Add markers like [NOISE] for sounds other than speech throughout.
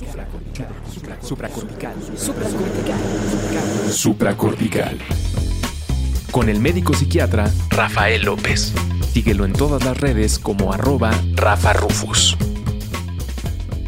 Supracortical. Supracortical. Supracortical. Con el médico psiquiatra Rafael López. Síguelo en todas las redes como arroba Rafa Rufus.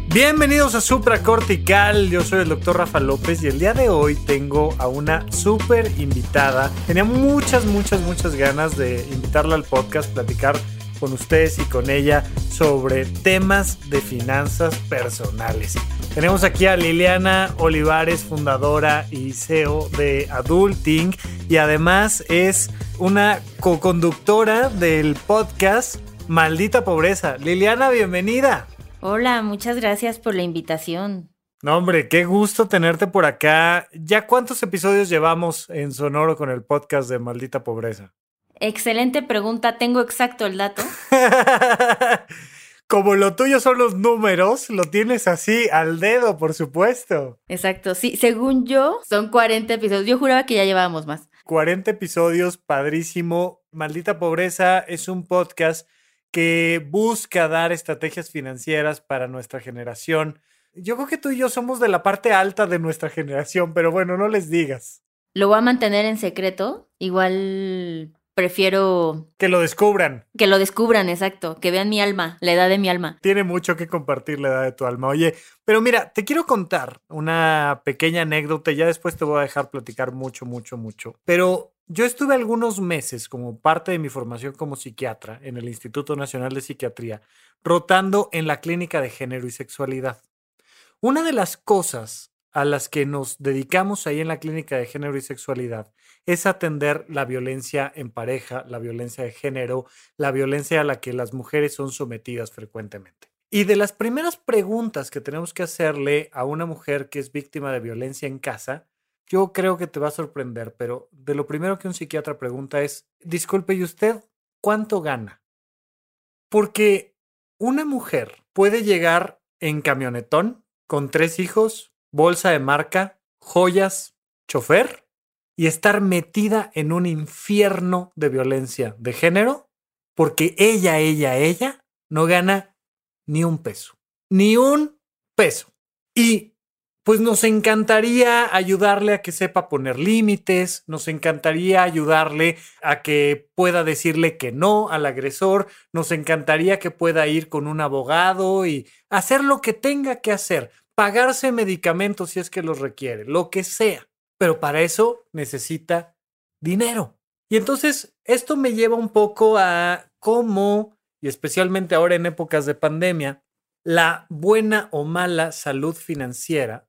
Bienvenidos a Supracortical, yo soy el doctor Rafa López y el día de hoy tengo a una súper invitada. Tenía muchas, muchas, muchas ganas de invitarla al podcast, platicar con ustedes y con ella sobre temas de finanzas personales. Tenemos aquí a Liliana Olivares, fundadora y CEO de Adulting y además es una co-conductora del podcast Maldita Pobreza. Liliana, bienvenida. Hola, muchas gracias por la invitación. No, hombre, qué gusto tenerte por acá. ¿Ya cuántos episodios llevamos en Sonoro con el podcast de Maldita Pobreza? Excelente pregunta, tengo exacto el dato. [LAUGHS] Como lo tuyo son los números, lo tienes así al dedo, por supuesto. Exacto, sí, según yo son 40 episodios. Yo juraba que ya llevábamos más. 40 episodios, padrísimo. Maldita Pobreza es un podcast que busca dar estrategias financieras para nuestra generación. Yo creo que tú y yo somos de la parte alta de nuestra generación, pero bueno, no les digas. Lo voy a mantener en secreto. Igual prefiero... Que lo descubran. Que lo descubran, exacto. Que vean mi alma, la edad de mi alma. Tiene mucho que compartir la edad de tu alma. Oye, pero mira, te quiero contar una pequeña anécdota. Ya después te voy a dejar platicar mucho, mucho, mucho. Pero yo estuve algunos meses como parte de mi formación como psiquiatra en el Instituto Nacional de Psiquiatría, rotando en la clínica de género y sexualidad. Una de las cosas a las que nos dedicamos ahí en la clínica de género y sexualidad es atender la violencia en pareja, la violencia de género, la violencia a la que las mujeres son sometidas frecuentemente. Y de las primeras preguntas que tenemos que hacerle a una mujer que es víctima de violencia en casa yo creo que te va a sorprender, pero de lo primero que un psiquiatra pregunta es, disculpe, ¿y usted cuánto gana? Porque una mujer puede llegar en camionetón con tres hijos, bolsa de marca, joyas, chofer y estar metida en un infierno de violencia de género porque ella, ella, ella no gana ni un peso, ni un peso. Y pues nos encantaría ayudarle a que sepa poner límites, nos encantaría ayudarle a que pueda decirle que no al agresor, nos encantaría que pueda ir con un abogado y hacer lo que tenga que hacer, pagarse medicamentos si es que los requiere, lo que sea. Pero para eso necesita dinero. Y entonces esto me lleva un poco a cómo, y especialmente ahora en épocas de pandemia, la buena o mala salud financiera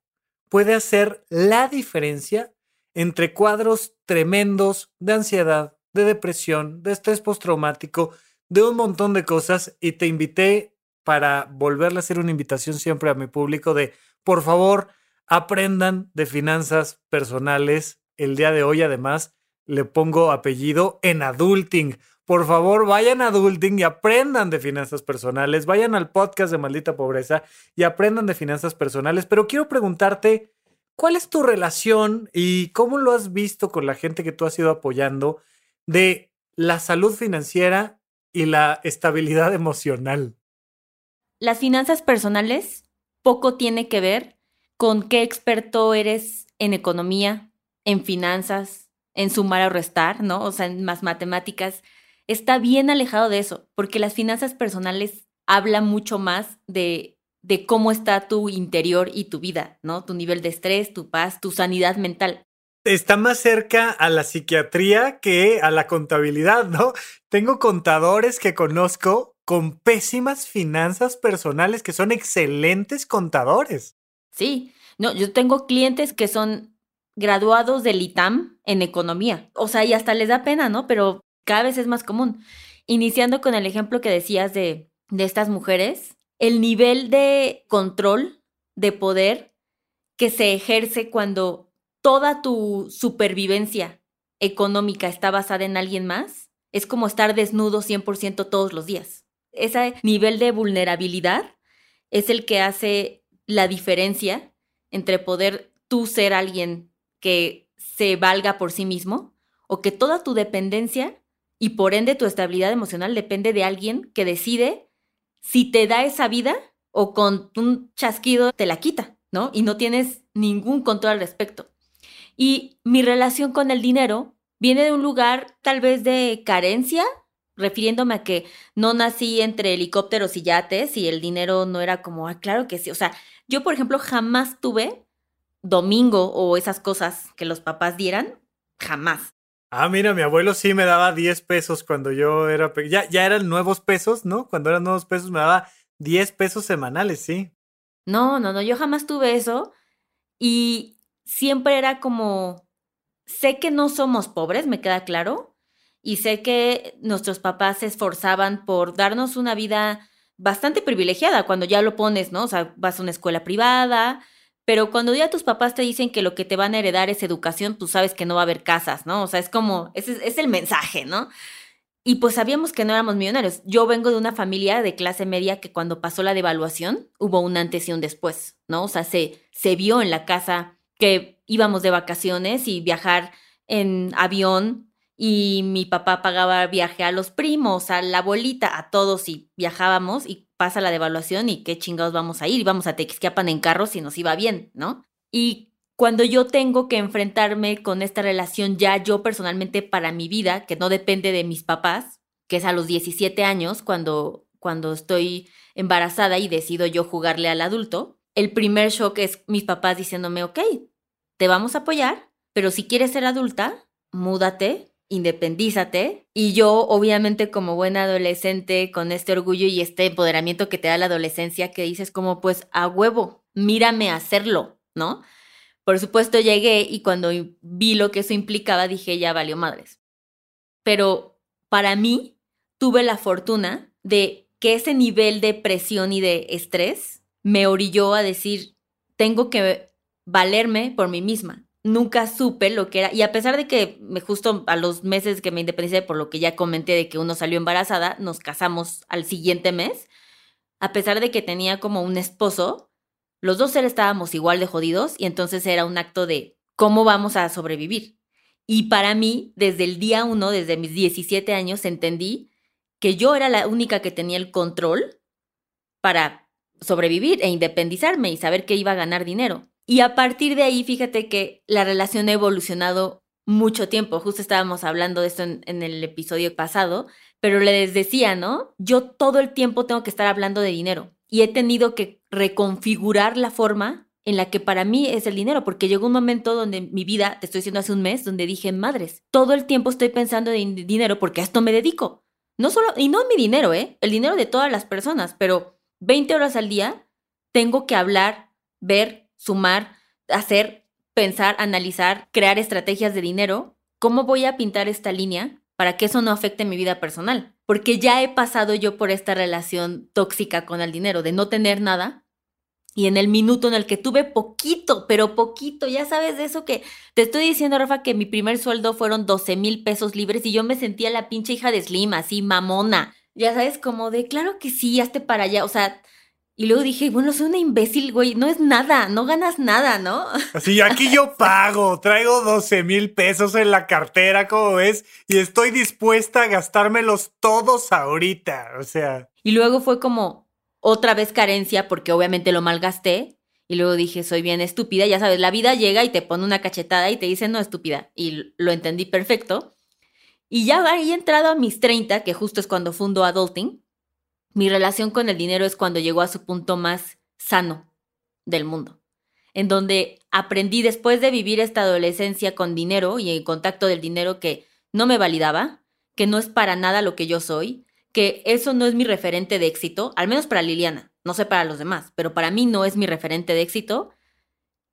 puede hacer la diferencia entre cuadros tremendos de ansiedad, de depresión, de estrés postraumático, de un montón de cosas y te invité para volverle a hacer una invitación siempre a mi público de, por favor, aprendan de finanzas personales. El día de hoy además le pongo apellido en adulting por favor, vayan a Adulting y aprendan de finanzas personales. Vayan al podcast de Maldita Pobreza y aprendan de finanzas personales. Pero quiero preguntarte, ¿cuál es tu relación y cómo lo has visto con la gente que tú has ido apoyando de la salud financiera y la estabilidad emocional? Las finanzas personales poco tiene que ver con qué experto eres en economía, en finanzas, en sumar o restar, ¿no? O sea, en más matemáticas está bien alejado de eso, porque las finanzas personales hablan mucho más de, de cómo está tu interior y tu vida, ¿no? Tu nivel de estrés, tu paz, tu sanidad mental. Está más cerca a la psiquiatría que a la contabilidad, ¿no? Tengo contadores que conozco con pésimas finanzas personales que son excelentes contadores. Sí, no, yo tengo clientes que son graduados del ITAM en economía. O sea, y hasta les da pena, ¿no? Pero cada vez es más común. Iniciando con el ejemplo que decías de, de estas mujeres, el nivel de control, de poder que se ejerce cuando toda tu supervivencia económica está basada en alguien más, es como estar desnudo 100% todos los días. Ese nivel de vulnerabilidad es el que hace la diferencia entre poder tú ser alguien que se valga por sí mismo o que toda tu dependencia y por ende tu estabilidad emocional depende de alguien que decide si te da esa vida o con un chasquido te la quita. ¿no? Y no tienes ningún control al respecto. Y mi relación con el dinero viene de un lugar tal vez de carencia, refiriéndome a que no nací entre helicópteros y yates y el dinero no era como, ah, claro que sí. O sea, yo, por ejemplo, jamás tuve domingo o esas cosas que los papás dieran, jamás. Ah, mira, mi abuelo sí me daba 10 pesos cuando yo era ya ya eran nuevos pesos, ¿no? Cuando eran nuevos pesos me daba 10 pesos semanales, sí. No, no, no, yo jamás tuve eso y siempre era como sé que no somos pobres, me queda claro, y sé que nuestros papás se esforzaban por darnos una vida bastante privilegiada cuando ya lo pones, ¿no? O sea, vas a una escuela privada, pero cuando ya tus papás te dicen que lo que te van a heredar es educación, tú sabes que no va a haber casas, ¿no? O sea, es como, ese es el mensaje, ¿no? Y pues sabíamos que no éramos millonarios. Yo vengo de una familia de clase media que cuando pasó la devaluación hubo un antes y un después, ¿no? O sea, se, se vio en la casa que íbamos de vacaciones y viajar en avión y mi papá pagaba viaje a los primos, a la abuelita, a todos y viajábamos y pasa la devaluación y qué chingados vamos a ir y vamos a Texquiapan en carros y nos iba bien, ¿no? Y cuando yo tengo que enfrentarme con esta relación ya yo personalmente para mi vida, que no depende de mis papás, que es a los 17 años cuando, cuando estoy embarazada y decido yo jugarle al adulto, el primer shock es mis papás diciéndome, ok, te vamos a apoyar, pero si quieres ser adulta, múdate, independízate. Y yo, obviamente, como buena adolescente, con este orgullo y este empoderamiento que te da la adolescencia, que dices como, pues, a huevo, mírame hacerlo, ¿no? Por supuesto, llegué y cuando vi lo que eso implicaba, dije, ya valió madres. Pero para mí, tuve la fortuna de que ese nivel de presión y de estrés me orilló a decir, tengo que valerme por mí misma. Nunca supe lo que era, y a pesar de que me justo a los meses que me independicé, por lo que ya comenté de que uno salió embarazada, nos casamos al siguiente mes, a pesar de que tenía como un esposo, los dos seres estábamos igual de jodidos y entonces era un acto de cómo vamos a sobrevivir. Y para mí, desde el día uno, desde mis 17 años, entendí que yo era la única que tenía el control para sobrevivir e independizarme y saber que iba a ganar dinero. Y a partir de ahí, fíjate que la relación ha evolucionado mucho tiempo. Justo estábamos hablando de esto en, el episodio pasado, pero les decía, ¿no? Yo todo el tiempo tengo que estar hablando de dinero y he tenido que reconfigurar la forma en la que para mí es el dinero, porque llegó un momento donde mi vida, te estoy diciendo hace un mes, donde dije, madres, todo el tiempo estoy pensando en dinero porque a esto me dedico. No solo, y no mi dinero, ¿eh? El dinero de todas las personas, pero 20 horas al día tengo que hablar, ver, sumar, hacer, pensar, analizar, crear estrategias de dinero, ¿cómo voy a pintar esta línea para que eso no afecte mi vida personal? Porque ya he pasado yo por esta relación tóxica con el dinero, de no tener nada. Y en el minuto en el que tuve poquito, pero poquito, ya sabes de eso que te estoy diciendo, Rafa, que mi primer sueldo fueron 12 mil pesos libres y yo me sentía la pinche hija de Slim, así mamona. Ya sabes, como de, claro que sí, hazte para allá. O sea, y luego dije, bueno, soy una imbécil, güey, no es nada, no ganas nada, ¿no? Así, aquí yo pago, traigo 12 mil pesos en la cartera, como ves, y estoy dispuesta a gastármelos todos ahorita, o sea. Y luego fue como otra vez carencia, porque obviamente lo malgasté, y luego dije, soy bien estúpida, ya sabes, la vida llega y te pone una cachetada y te dice, no, estúpida, y lo entendí perfecto. Y ya ahí he entrado a mis 30, que justo es cuando fundo Adulting, mi relación con el dinero es cuando llegó a su punto más sano del mundo, en donde aprendí después de vivir esta adolescencia con dinero y en contacto del dinero que no me validaba, que no es para nada lo que yo soy, que eso no es mi referente de éxito, al menos para Liliana, no sé para los demás, pero para mí no es mi referente de éxito.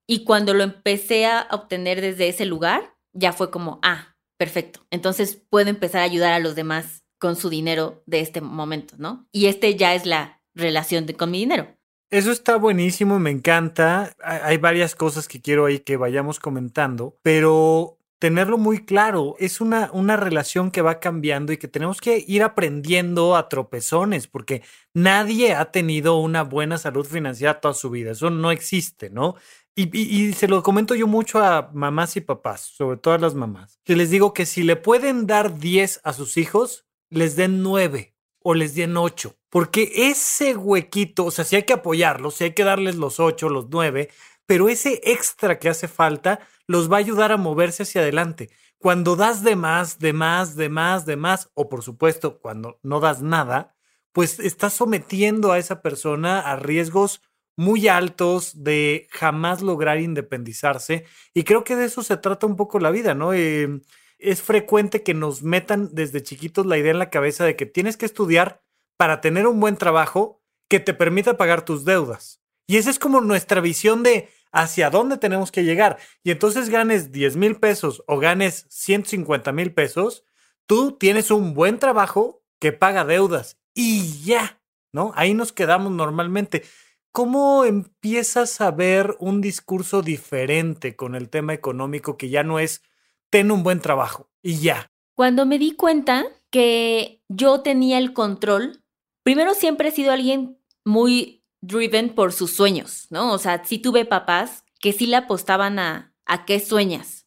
Y cuando lo empecé a obtener desde ese lugar, ya fue como, ah, perfecto, entonces puedo empezar a ayudar a los demás con su dinero de este momento, ¿no? Y este ya es la relación de, con mi dinero. Eso está buenísimo, me encanta. Hay varias cosas que quiero ahí que vayamos comentando, pero tenerlo muy claro, es una, una relación que va cambiando y que tenemos que ir aprendiendo a tropezones, porque nadie ha tenido una buena salud financiera toda su vida, eso no existe, ¿no? Y, y, se lo comento yo mucho a mamás y papás, sobre todo a las mamás, que les digo que si le pueden dar 10 a sus hijos, les den nueve. o les den 8. Porque ese huequito, o sea, si hay que apoyarlos, si hay que darles los 8, los 9, pero ese extra que hace falta los va a ayudar a moverse hacia adelante. Cuando das de más, de más, de más, de más, o por supuesto, cuando no das nada, pues estás sometiendo a esa persona a riesgos muy altos de jamás lograr independizarse. Y creo que de eso se trata un poco la vida, ¿no? Eh, es frecuente que nos metan desde chiquitos la idea en la cabeza de que tienes que estudiar para tener un buen trabajo que te permita pagar tus deudas. Y esa es como nuestra visión de hacia dónde tenemos que llegar. Y entonces ganes 10 mil pesos o ganes 150 mil pesos, tú tienes un buen trabajo que paga deudas y ya, ¿no? Ahí nos quedamos normalmente. ¿Cómo empiezas a ver un discurso diferente con el tema económico que ya no es ten un buen trabajo y ya. Cuando me di cuenta que yo tenía el control, primero siempre he sido alguien muy driven por sus sueños, ¿no? O sea, sí tuve papás que sí le apostaban a, a qué sueñas.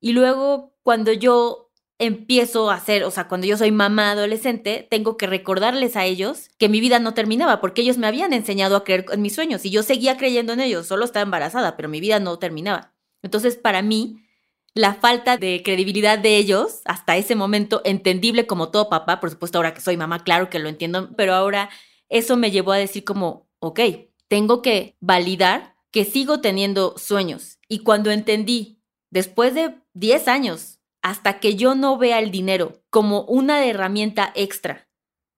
Y luego cuando yo empiezo a hacer, o sea, cuando yo soy mamá adolescente, tengo que recordarles a ellos que mi vida no terminaba, porque ellos me habían enseñado a creer en mis sueños y yo seguía creyendo en ellos, solo estaba embarazada, pero mi vida no terminaba. Entonces, para mí, la falta de credibilidad de ellos, hasta ese momento, entendible como todo papá, por supuesto ahora que soy mamá, claro que lo entiendo, pero ahora eso me llevó a decir como, ok, tengo que validar que sigo teniendo sueños. Y cuando entendí, después de 10 años, hasta que yo no vea el dinero como una herramienta extra,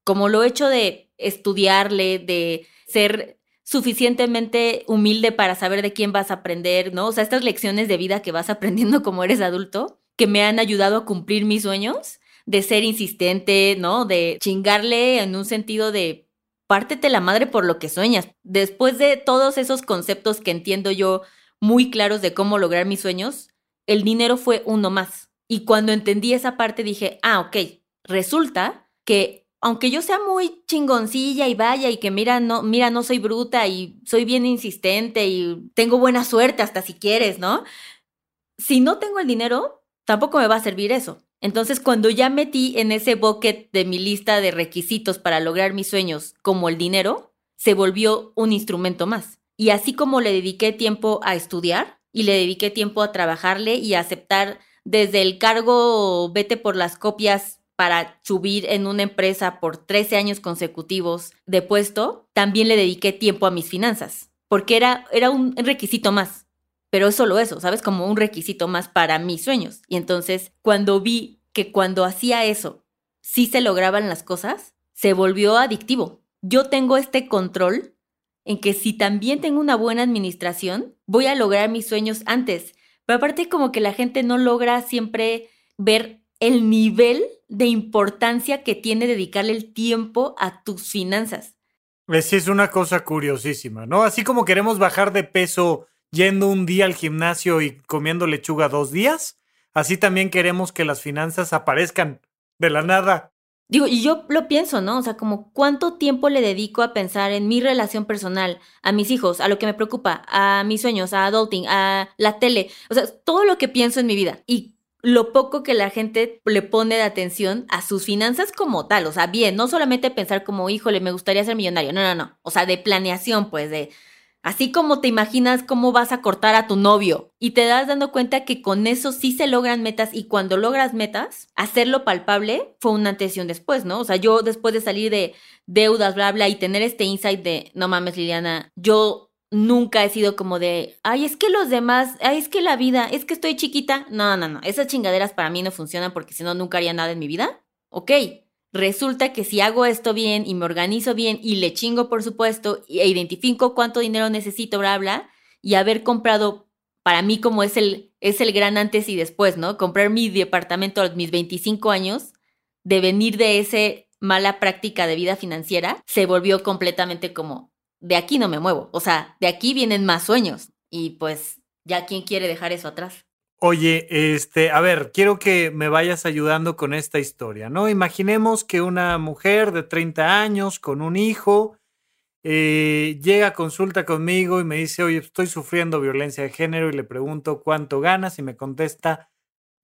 como lo hecho de estudiarle, de ser suficientemente humilde para saber de quién vas a aprender, ¿no? O sea, estas lecciones de vida que vas aprendiendo [LAUGHS] como eres adulto, que me han ayudado a cumplir mis sueños, de ser insistente, ¿no? De chingarle en un sentido de pártete la madre por lo que sueñas. Después de todos esos conceptos que entiendo yo muy claros de cómo lograr mis sueños, el dinero fue uno más. Y cuando entendí esa parte dije, ah, ok, resulta que aunque yo sea muy chingoncilla y vaya y que mira, no, mira, no soy bruta y soy bien insistente y tengo buena suerte hasta si quieres, ¿no? Si no tengo el dinero, tampoco me va a servir eso. Entonces, cuando ya metí en ese bucket de mi lista de requisitos para lograr mis sueños como el dinero, se volvió un instrumento más. Y así como le dediqué tiempo a estudiar y le dediqué tiempo a trabajarle y a aceptar desde el cargo vete por las copias para subir en una empresa por 13 años consecutivos de puesto, también le dediqué tiempo a mis finanzas, porque era, era un requisito más. Pero es solo eso, ¿sabes? Como un requisito más para mis sueños. Y entonces, cuando vi que cuando hacía eso, sí se lograban las cosas, se volvió adictivo. Yo tengo este control en que si también tengo una buena administración, voy a lograr mis sueños antes. Pero aparte como que la gente no logra siempre ver el nivel de importancia que tiene dedicarle el tiempo a tus finanzas. Sí, es una cosa curiosísima, ¿no? Así como queremos bajar de peso yendo un día al gimnasio y comiendo lechuga dos días, así también queremos que las finanzas aparezcan de la nada. Digo, y yo lo pienso, ¿no? O sea, como cuánto tiempo le dedico a pensar en mi relación personal, a mis hijos, a lo que me preocupa, a mis sueños, a adulting, a la tele, o sea, todo lo que pienso en mi vida. Y lo poco que la gente le pone de atención a sus finanzas como tal. O sea, bien, no solamente pensar como, híjole, me gustaría ser millonario. No, no, no. O sea, de planeación, pues, de así como te imaginas cómo vas a cortar a tu novio y te das dando cuenta que con eso sí se logran metas y cuando logras metas, hacerlo palpable fue una antes y un después, ¿no? O sea, yo después de salir de deudas, bla, bla, y tener este insight de, no mames, Liliana, yo nunca he sido como de, ay, es que los demás, ay, es que la vida, es que estoy chiquita. No, no, no, esas chingaderas para mí no funcionan porque si no, nunca haría nada en mi vida. Ok, resulta que si hago esto bien y me organizo bien y le chingo, por supuesto, e identifico cuánto dinero necesito, bla, bla, y haber comprado, para mí como es el, es el gran antes y después, ¿no? Comprar mi departamento a mis 25 años, de venir de ese mala práctica de vida financiera, se volvió completamente como, de aquí no me muevo. O sea, de aquí vienen más sueños. Y pues, ya quién quiere dejar eso atrás. Oye, este, a ver, quiero que me vayas ayudando con esta historia, ¿no? Imaginemos que una mujer de 30 años con un hijo eh, llega a consulta conmigo y me dice, oye, estoy sufriendo violencia de género y le pregunto cuánto ganas y me contesta,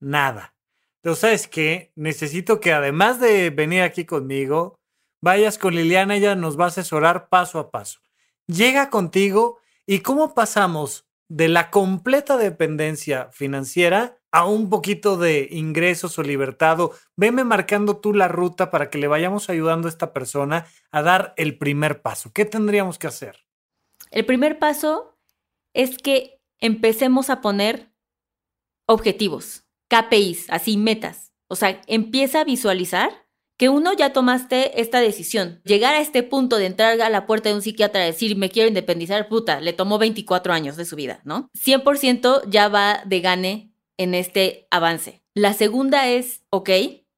nada. Entonces, ¿sabes qué? Necesito que además de venir aquí conmigo, vayas con Liliana, ella nos va a asesorar paso a paso. Llega contigo y cómo pasamos de la completa dependencia financiera a un poquito de ingresos o libertad. veme marcando tú la ruta para que le vayamos ayudando a esta persona a dar el primer paso. ¿Qué tendríamos que hacer? El primer paso es que empecemos a poner objetivos, KPIs, así metas. O sea, empieza a visualizar que uno ya tomaste esta decisión. Llegar a este punto de entrar a la puerta de un psiquiatra y decir, me quiero independizar, puta, le tomó 24 años de su vida, ¿no? 100% ya va de gane en este avance. La segunda es, ok,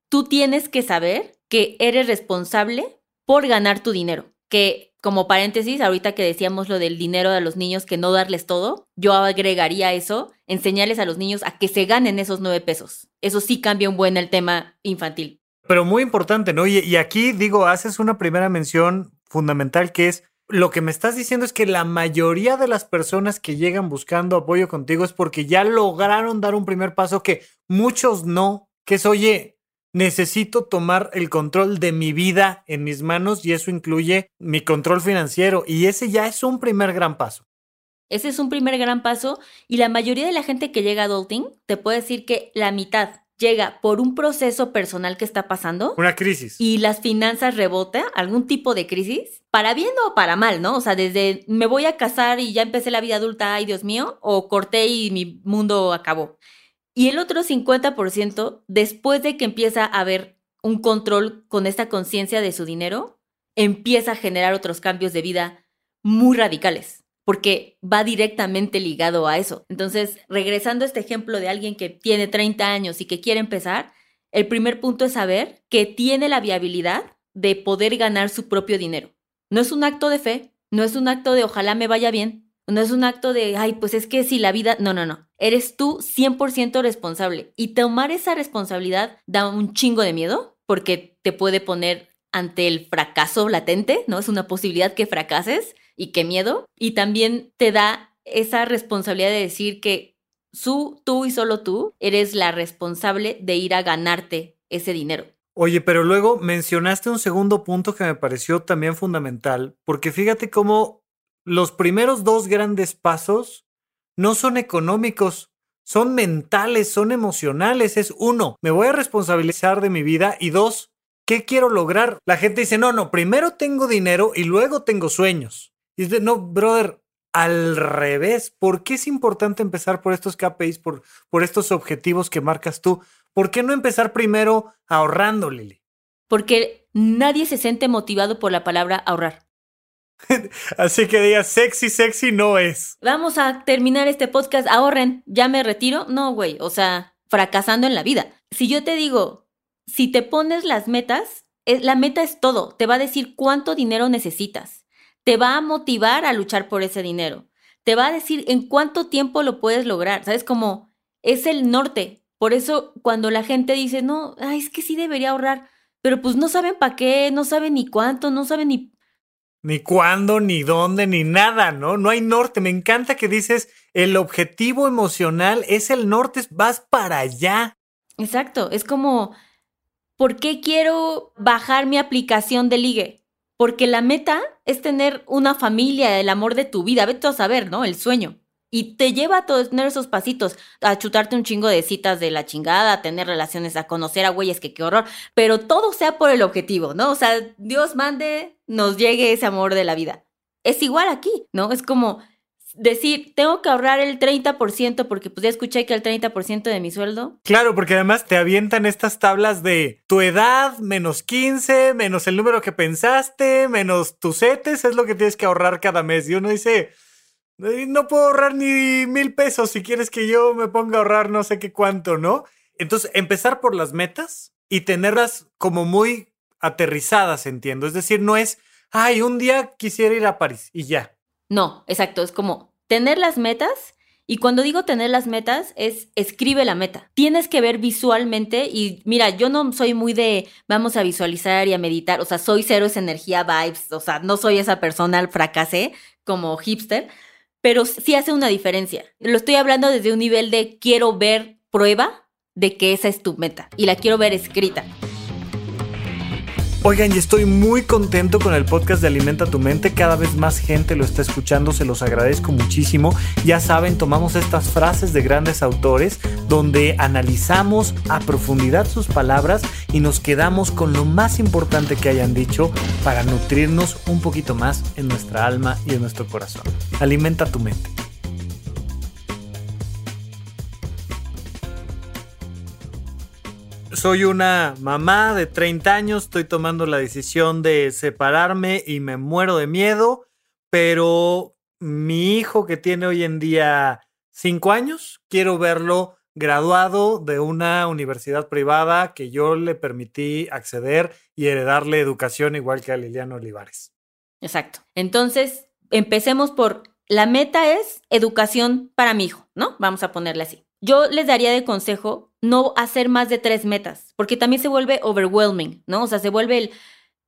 tú tienes que saber que eres responsable por ganar tu dinero. Que como paréntesis, ahorita que decíamos lo del dinero de los niños, que no darles todo, yo agregaría eso, enseñarles a los niños a que se ganen esos nueve pesos. Eso sí cambia un buen el tema infantil. Pero muy importante, ¿no? Y, y aquí digo, haces una primera mención fundamental que es lo que me estás diciendo es que la mayoría de las personas que llegan buscando apoyo contigo es porque ya lograron dar un primer paso que muchos no, que es, oye, necesito tomar el control de mi vida en mis manos y eso incluye mi control financiero y ese ya es un primer gran paso. Ese es un primer gran paso y la mayoría de la gente que llega a adulting te puede decir que la mitad llega por un proceso personal que está pasando. Una crisis. Y las finanzas rebota, algún tipo de crisis, para bien o para mal, ¿no? O sea, desde me voy a casar y ya empecé la vida adulta, ay Dios mío, o corté y mi mundo acabó. Y el otro 50%, después de que empieza a haber un control con esta conciencia de su dinero, empieza a generar otros cambios de vida muy radicales porque va directamente ligado a eso. Entonces, regresando a este ejemplo de alguien que tiene 30 años y que quiere empezar, el primer punto es saber que tiene la viabilidad de poder ganar su propio dinero. No es un acto de fe, no es un acto de ojalá me vaya bien, no es un acto de, ay, pues es que si la vida, no, no, no. Eres tú 100% responsable. Y tomar esa responsabilidad da un chingo de miedo porque te puede poner ante el fracaso latente, ¿no? Es una posibilidad que fracases y qué miedo. Y también te da esa responsabilidad de decir que tú, tú y solo tú eres la responsable de ir a ganarte ese dinero. Oye, pero luego mencionaste un segundo punto que me pareció también fundamental, porque fíjate cómo los primeros dos grandes pasos no son económicos, son mentales, son emocionales. Es uno, me voy a responsabilizar de mi vida y dos, ¿qué quiero lograr? La gente dice, no, no, primero tengo dinero y luego tengo sueños. Y dice, no, brother, al revés. ¿Por qué es importante empezar por estos KPIs, por, por estos objetivos que marcas tú? ¿Por qué no empezar primero ahorrando, Lili? Porque nadie se siente motivado por la palabra ahorrar. [LAUGHS] Así que digas, sexy, sexy no es. Vamos a terminar este podcast, ahorren, ya me retiro. No, güey, o sea, fracasando en la vida. Si yo te digo, si te pones las metas, la meta es todo, te va a decir cuánto dinero necesitas te va a motivar a luchar por ese dinero. Te va a decir en cuánto tiempo lo puedes lograr. ¿Sabes? Como es el norte. Por eso cuando la gente dice, no, es que sí debería ahorrar, pero pues no saben para qué, no saben ni cuánto, no saben ni... Ni cuándo, ni dónde, ni nada, ¿no? No hay norte. Me encanta que dices, el objetivo emocional es el norte, vas para allá. Exacto, es como, ¿por qué quiero bajar mi aplicación de ligue? Porque la meta es tener una familia, el amor de tu vida, vete a saber, ¿no? El sueño. Y te lleva a tener esos pasitos, a chutarte un chingo de citas de la chingada, a tener relaciones, a conocer a güeyes, que qué horror, pero todo sea por el objetivo, ¿no? O sea, Dios mande, nos llegue ese amor de la vida. Es igual aquí, ¿no? Es como, decir, tengo que ahorrar el 30% porque pues ya escuché que el 30% de mi sueldo. Claro, porque además te avientan estas tablas de tu edad menos 15, menos el número que pensaste, menos tus setes, es lo que tienes que ahorrar cada mes. Y uno dice, no puedo ahorrar ni mil pesos si quieres que yo me ponga a ahorrar no sé qué cuánto, ¿no? Entonces, empezar por las metas y tenerlas como muy aterrizadas, entiendo. Es decir, no es, ay, un día quisiera ir a París y ya. No, exacto, es como tener las metas y cuando digo tener las metas es escribe la meta. Tienes que ver visualmente y mira, yo no soy muy de vamos a visualizar y a meditar, o sea, soy cero esa energía vibes, o sea, no soy esa persona al fracasé como hipster, pero sí hace una diferencia. Lo estoy hablando desde un nivel de quiero ver prueba de que esa es tu meta y la quiero ver escrita. Oigan, y estoy muy contento con el podcast de Alimenta tu mente. Cada vez más gente lo está escuchando, se los agradezco muchísimo. Ya saben, tomamos estas frases de grandes autores donde analizamos a profundidad sus palabras y nos quedamos con lo más importante que hayan dicho para nutrirnos un poquito más en nuestra alma y en nuestro corazón. Alimenta tu mente. Soy una mamá de 30 años, estoy tomando la decisión de separarme y me muero de miedo, pero mi hijo que tiene hoy en día 5 años, quiero verlo graduado de una universidad privada que yo le permití acceder y heredarle educación igual que a Liliana Olivares. Exacto. Entonces, empecemos por, la meta es educación para mi hijo, ¿no? Vamos a ponerle así. Yo les daría de consejo no hacer más de tres metas, porque también se vuelve overwhelming, ¿no? O sea, se vuelve el,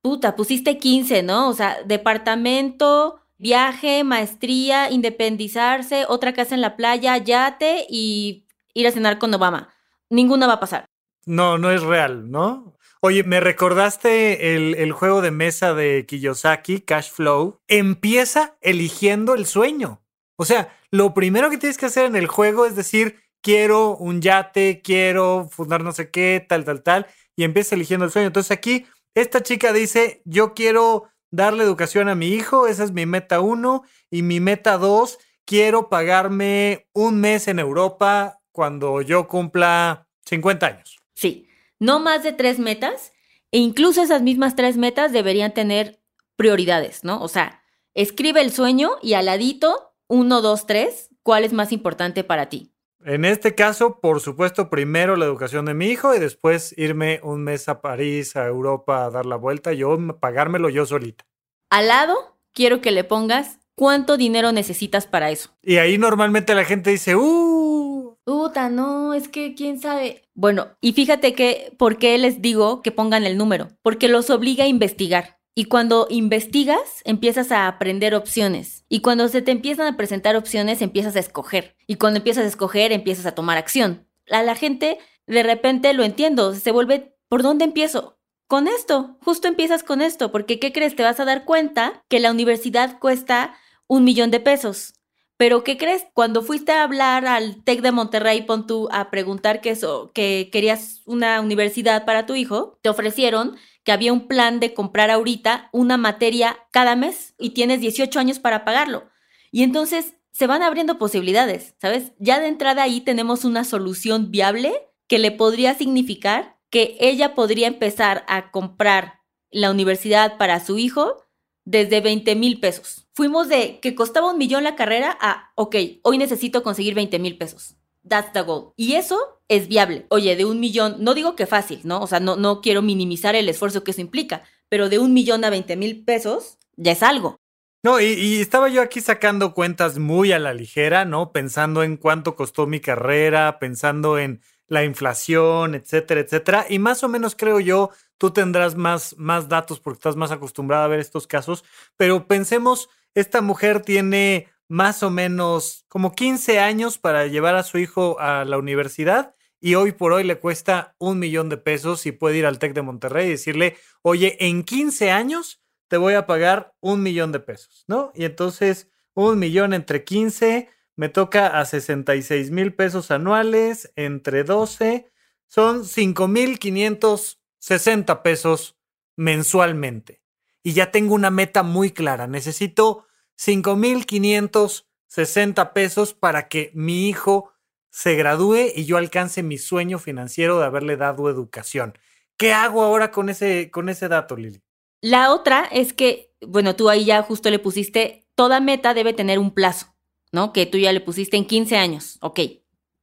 puta, pusiste 15, ¿no? O sea, departamento, viaje, maestría, independizarse, otra casa en la playa, yate y ir a cenar con Obama. Ninguna va a pasar. No, no es real, ¿no? Oye, me recordaste el, el, juego de mesa de Kiyosaki, Cash Flow. Empieza eligiendo el sueño. O sea, lo primero que tienes que hacer en el juego es decir, quiero un yate, quiero fundar no sé qué, tal, tal, tal, y empieza eligiendo el sueño. Entonces aquí, esta chica dice, yo quiero darle educación a mi hijo, esa es mi meta uno, y mi meta dos, quiero pagarme un mes en Europa cuando yo cumpla 50 años. Sí, no más de tres metas, e incluso esas mismas tres metas deberían tener prioridades, ¿no? O sea, escribe el sueño y al ladito, uno, dos, tres, ¿cuál es más importante para ti? En este caso, por supuesto, primero la educación de mi hijo y después irme un mes a París, a Europa, a dar la vuelta, yo pagármelo yo solita. Al lado, quiero que le pongas cuánto dinero necesitas para eso. Y ahí normalmente la gente dice, ¡uh! Puta, no, es que quién sabe. Bueno, y fíjate que, ¿por qué les digo que pongan el número? Porque los obliga a investigar. Y cuando investigas, empiezas a aprender opciones. Y cuando se te empiezan a presentar opciones, empiezas a escoger. Y cuando empiezas a escoger, empiezas a tomar acción. A la gente, de repente lo entiendo, se vuelve, ¿por dónde empiezo? Con esto, justo empiezas con esto, porque ¿qué crees? Te vas a dar cuenta que la universidad cuesta un millón de pesos. Pero ¿qué crees? Cuando fuiste a hablar al TEC de Monterrey, pon tú a preguntar que eso, que querías una universidad para tu hijo, te ofrecieron que había un plan de comprar ahorita una materia cada mes y tienes 18 años para pagarlo. Y entonces se van abriendo posibilidades, ¿sabes? Ya de entrada ahí tenemos una solución viable que le podría significar que ella podría empezar a comprar la universidad para su hijo desde 20 mil pesos. Fuimos de que costaba un millón la carrera a, ok, hoy necesito conseguir 20 mil pesos. That's the goal. Y eso es viable. Oye, de un millón, no digo que fácil, ¿no? O sea, no, no quiero minimizar el esfuerzo que eso implica, pero de un millón a 20 mil pesos ya es algo. No, y, estaba yo aquí sacando cuentas muy a la ligera, ¿no? Pensando en cuánto costó mi carrera, pensando en la inflación, etcétera, etcétera. Y más o menos creo yo, tú tendrás más, más datos porque estás más acostumbrada a ver estos casos, pero pensemos, esta mujer tiene más o menos como 15 años para llevar a su hijo a la universidad y hoy por hoy le cuesta un millón de pesos y puede ir al TEC de Monterrey y decirle, oye, en 15 años te voy a pagar un millón de pesos, ¿no? Y entonces un millón entre 15 me toca a 66 mil pesos anuales, entre 12 son 5 mil 560 pesos mensualmente. Y ya tengo una meta muy clara, necesito 5,560 pesos para que mi hijo se gradúe y yo alcance mi sueño financiero de haberle dado educación. ¿Qué hago ahora con ese, con ese dato, Lili? La otra es que, bueno, tú ahí ya justo le pusiste, toda meta debe tener un plazo, ¿no? Que tú ya le pusiste en 15 años. Ok,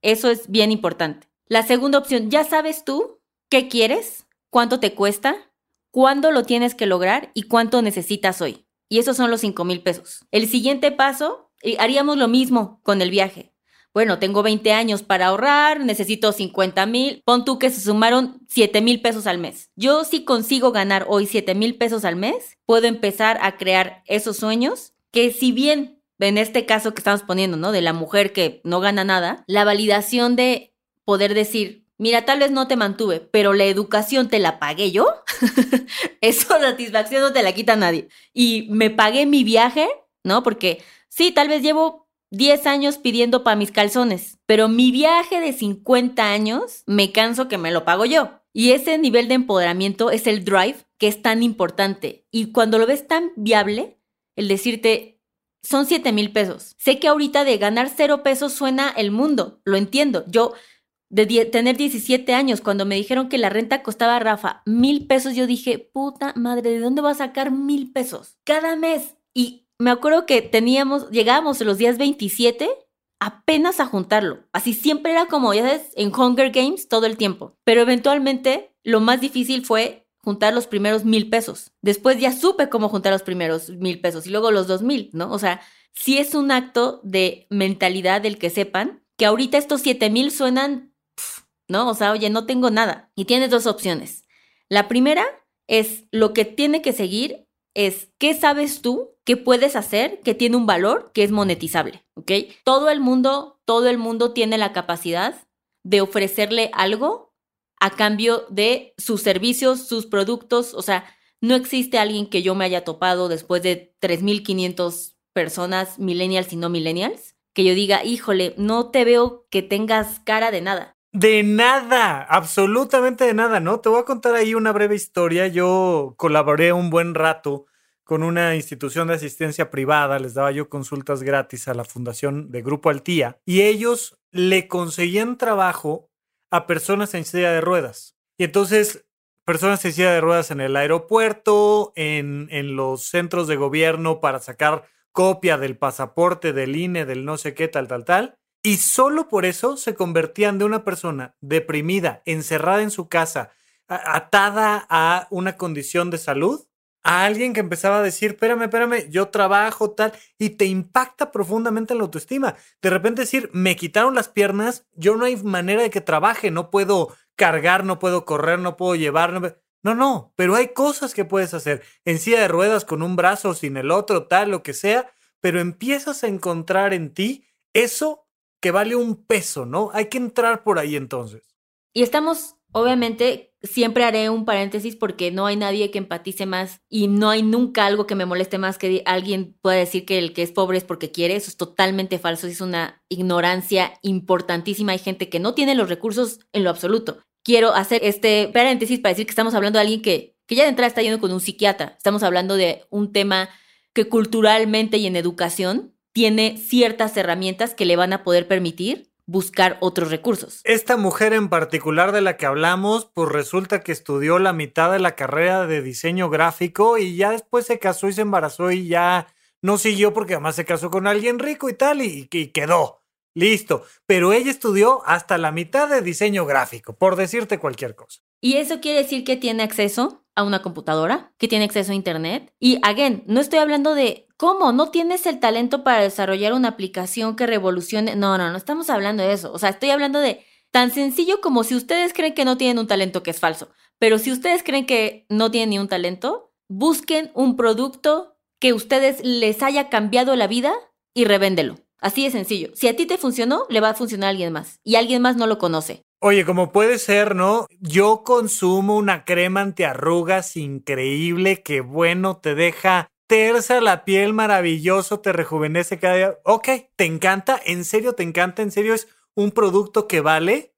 eso es bien importante. La segunda opción, ya sabes tú qué quieres, cuánto te cuesta, cuándo lo tienes que lograr y cuánto necesitas hoy. Y esos son los 5 mil pesos. El siguiente paso, eh, haríamos lo mismo con el viaje. Bueno, tengo 20 años para ahorrar, necesito 50 mil. Pon tú que se sumaron 7 mil pesos al mes. Yo si consigo ganar hoy 7 mil pesos al mes, puedo empezar a crear esos sueños que si bien en este caso que estamos poniendo, ¿no? De la mujer que no gana nada, la validación de poder decir, mira, tal vez no te mantuve, pero la educación te la pagué yo. [LAUGHS] Eso satisfacción no te la quita nadie. Y me pagué mi viaje, ¿no? Porque sí, tal vez llevo 10 años pidiendo para mis calzones, pero mi viaje de 50 años me canso que me lo pago yo. Y ese nivel de empoderamiento es el drive que es tan importante. Y cuando lo ves tan viable, el decirte, son 7 mil pesos. Sé que ahorita de ganar cero pesos suena el mundo, lo entiendo. Yo, de tener 17 años, cuando me dijeron que la renta costaba, Rafa, mil pesos, yo dije, puta madre, ¿de dónde va a sacar mil pesos? Cada mes. Y me acuerdo que teníamos, llegábamos los días 27 apenas a juntarlo. Así siempre era como, ya sabes, en Hunger Games todo el tiempo. Pero eventualmente lo más difícil fue juntar los primeros mil pesos. Después ya supe cómo juntar los primeros mil pesos y luego los dos mil, ¿no? O sea, sí es un acto de mentalidad del que sepan que ahorita estos siete mil suenan, ¿no? O sea, oye, no tengo nada. Y tienes dos opciones. La primera es lo que tiene que seguir es qué sabes tú que puedes hacer que tiene un valor que es monetizable, ¿ok? Todo el mundo, todo el mundo tiene la capacidad de ofrecerle algo a cambio de sus servicios, sus productos, o sea, no existe alguien que yo me haya topado después de 3.500 personas, millennials y no millennials, que yo diga, híjole, no te veo que tengas cara de nada. De nada, absolutamente de nada, ¿no? Te voy a contar ahí una breve historia. Yo colaboré un buen rato con una institución de asistencia privada, les daba yo consultas gratis a la fundación de Grupo Altía y ellos le conseguían trabajo a personas en silla de ruedas. Y entonces, personas en silla de ruedas en el aeropuerto, en, en los centros de gobierno para sacar copia del pasaporte, del INE, del no sé qué, tal, tal, tal. Y solo por eso se convertían de una persona deprimida, encerrada en su casa, atada a una condición de salud, a alguien que empezaba a decir, espérame, espérame, yo trabajo tal, y te impacta profundamente la autoestima. De repente decir, me quitaron las piernas, yo no hay manera de que trabaje, no puedo cargar, no puedo correr, no puedo llevar. No, no, no, pero hay cosas que puedes hacer en silla de ruedas con un brazo, sin el otro, tal, lo que sea, pero empiezas a encontrar en ti eso que vale un peso, ¿no? Hay que entrar por ahí entonces. Y estamos, obviamente, siempre haré un paréntesis porque no hay nadie que empatice más y no hay nunca algo que me moleste más que alguien pueda decir que el que es pobre es porque quiere. Eso es totalmente falso, es una ignorancia importantísima. Hay gente que no tiene los recursos en lo absoluto. Quiero hacer este paréntesis para decir que estamos hablando de alguien que, que ya de entrada está yendo con un psiquiatra. Estamos hablando de un tema que culturalmente y en educación tiene ciertas herramientas que le van a poder permitir buscar otros recursos. Esta mujer en particular de la que hablamos, pues resulta que estudió la mitad de la carrera de diseño gráfico y ya después se casó y se embarazó y ya no siguió porque además se casó con alguien rico y tal y, y quedó. Listo. Pero ella estudió hasta la mitad de diseño gráfico, por decirte cualquier cosa. Y eso quiere decir que tiene acceso a una computadora, que tiene acceso a Internet. Y, again, no estoy hablando de ¿Cómo? ¿No tienes el talento para desarrollar una aplicación que revolucione? No, no, no estamos hablando de eso. O sea, estoy hablando de tan sencillo como si ustedes creen que no tienen un talento que es falso. Pero si ustedes creen que no tienen ni un talento, busquen un producto que ustedes les haya cambiado la vida y revéndelo. Así de sencillo. Si a ti te funcionó, le va a funcionar a alguien más. Y alguien más no lo conoce. Oye, como puede ser, ¿no? Yo consumo una crema antiarrugas increíble que, bueno, te deja tersa la piel, maravilloso, te rejuvenece cada día. Ok, te encanta, en serio te encanta, en serio es un producto que vale,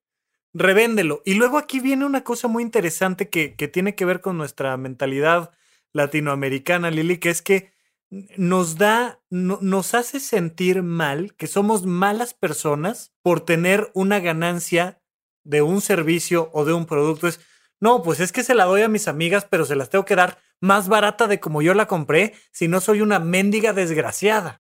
revéndelo. Y luego aquí viene una cosa muy interesante que, que tiene que ver con nuestra mentalidad latinoamericana, Lili, que es que nos da, nos hace sentir mal, que somos malas personas por tener una ganancia de un servicio o de un producto. Es, no, pues es que se la doy a mis amigas, pero se las tengo que dar más barata de como yo la compré, si no soy una mendiga desgraciada.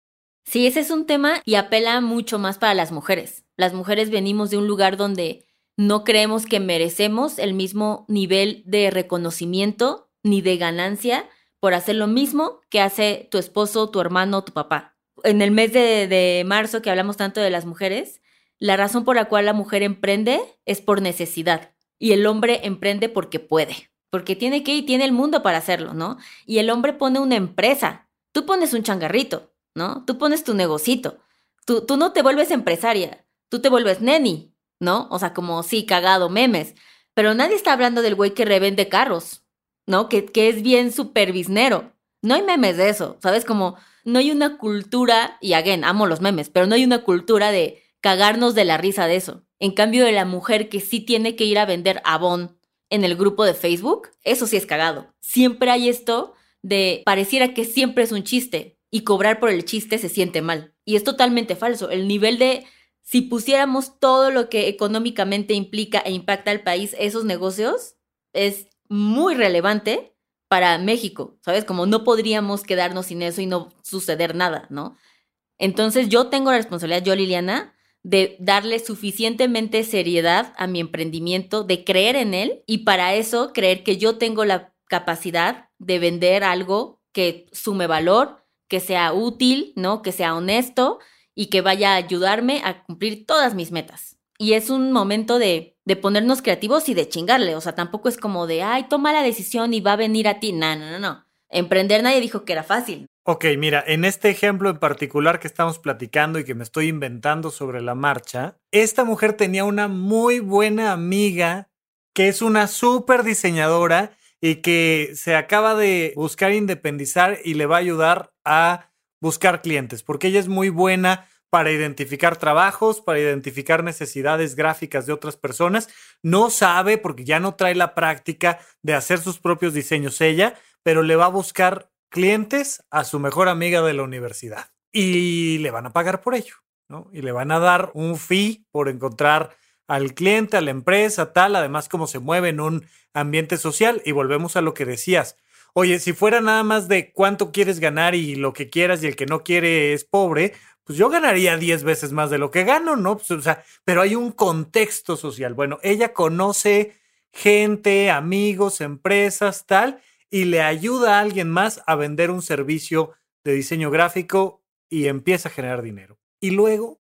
Sí, ese es un tema y apela mucho más para las mujeres. Las mujeres venimos de un lugar donde no creemos que merecemos el mismo nivel de reconocimiento ni de ganancia por hacer lo mismo que hace tu esposo, tu hermano, tu papá. En el mes de, de marzo que hablamos tanto de las mujeres, la razón por la cual la mujer emprende es por necesidad y el hombre emprende porque puede porque tiene que y tiene el mundo para hacerlo, ¿no? Y el hombre pone una empresa, tú pones un changarrito, ¿no? Tú pones tu negocito, tú, tú no te vuelves empresaria, tú te vuelves neni, ¿no? O sea, como sí, cagado, memes, pero nadie está hablando del güey que revende carros, ¿no? Que, que es bien supervisnero. No hay memes de eso, ¿sabes? Como no hay una cultura, y again, amo los memes, pero no hay una cultura de cagarnos de la risa de eso. En cambio de la mujer que sí tiene que ir a vender Avon en el grupo de Facebook, eso sí es cagado. Siempre hay esto de pareciera que siempre es un chiste y cobrar por el chiste se siente mal. Y es totalmente falso. El nivel de si pusiéramos todo lo que económicamente implica e impacta al país esos negocios, es muy relevante para México, ¿sabes? Como no podríamos quedarnos sin eso y no suceder nada, ¿no? Entonces yo tengo la responsabilidad, yo Liliana, de darle suficientemente seriedad a mi emprendimiento, de creer en él y para eso creer que yo tengo la capacidad de vender algo que sume valor, que sea útil, ¿no? Que sea honesto y que vaya a ayudarme a cumplir todas mis metas. Y es un momento de, de ponernos creativos y de chingarle. O sea, tampoco es como de, ay, toma la decisión y va a venir a ti. No, no, no, no. Emprender nadie dijo que era fácil. Ok, mira, en este ejemplo en particular que estamos platicando y que me estoy inventando sobre la marcha, esta mujer tenía una muy buena amiga que es una súper diseñadora y que se acaba de buscar independizar y le va a ayudar a buscar clientes, porque ella es muy buena para identificar trabajos, para identificar necesidades gráficas de otras personas. No sabe, porque ya no trae la práctica de hacer sus propios diseños ella, pero le va a buscar clientes a su mejor amiga de la universidad y le van a pagar por ello, ¿no? Y le van a dar un fee por encontrar al cliente, a la empresa, tal, además como se mueve en un ambiente social y volvemos a lo que decías. Oye, si fuera nada más de cuánto quieres ganar y lo que quieras y el que no quiere es pobre, pues yo ganaría 10 veces más de lo que gano, ¿no? Pues, o sea, pero hay un contexto social. Bueno, ella conoce gente, amigos, empresas, tal, y le ayuda a alguien más a vender un servicio de diseño gráfico y empieza a generar dinero. Y luego...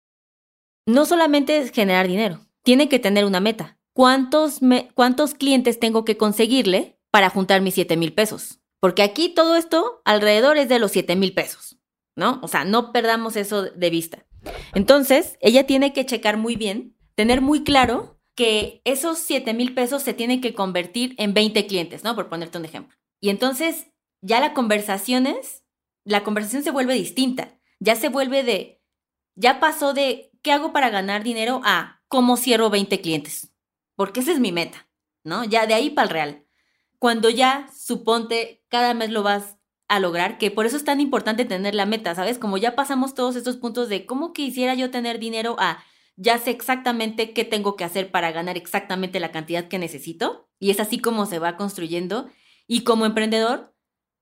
No solamente es generar dinero, tiene que tener una meta. ¿Cuántos, ¿Cuántos clientes tengo que conseguirle para juntar mis 7 mil pesos? Porque aquí todo esto alrededor es de los 7 mil pesos, ¿no? O sea, no perdamos eso de vista. Entonces, ella tiene que checar muy bien, tener muy claro que esos 7 mil pesos se tienen que convertir en 20 clientes, ¿no? Por ponerte un ejemplo. Y entonces ya la conversación es, la conversación se vuelve distinta. Ya se vuelve de, ya pasó de qué hago para ganar dinero a cómo cierro 20 clientes. Porque esa es mi meta, ¿no? Ya de ahí para el real. Cuando ya suponte cada mes lo vas a lograr, que por eso es tan importante tener la meta, ¿sabes? Como ya pasamos todos estos puntos de cómo quisiera yo tener dinero a ya sé exactamente qué tengo que hacer para ganar exactamente la cantidad que necesito. Y es así como se va construyendo. Y como emprendedor,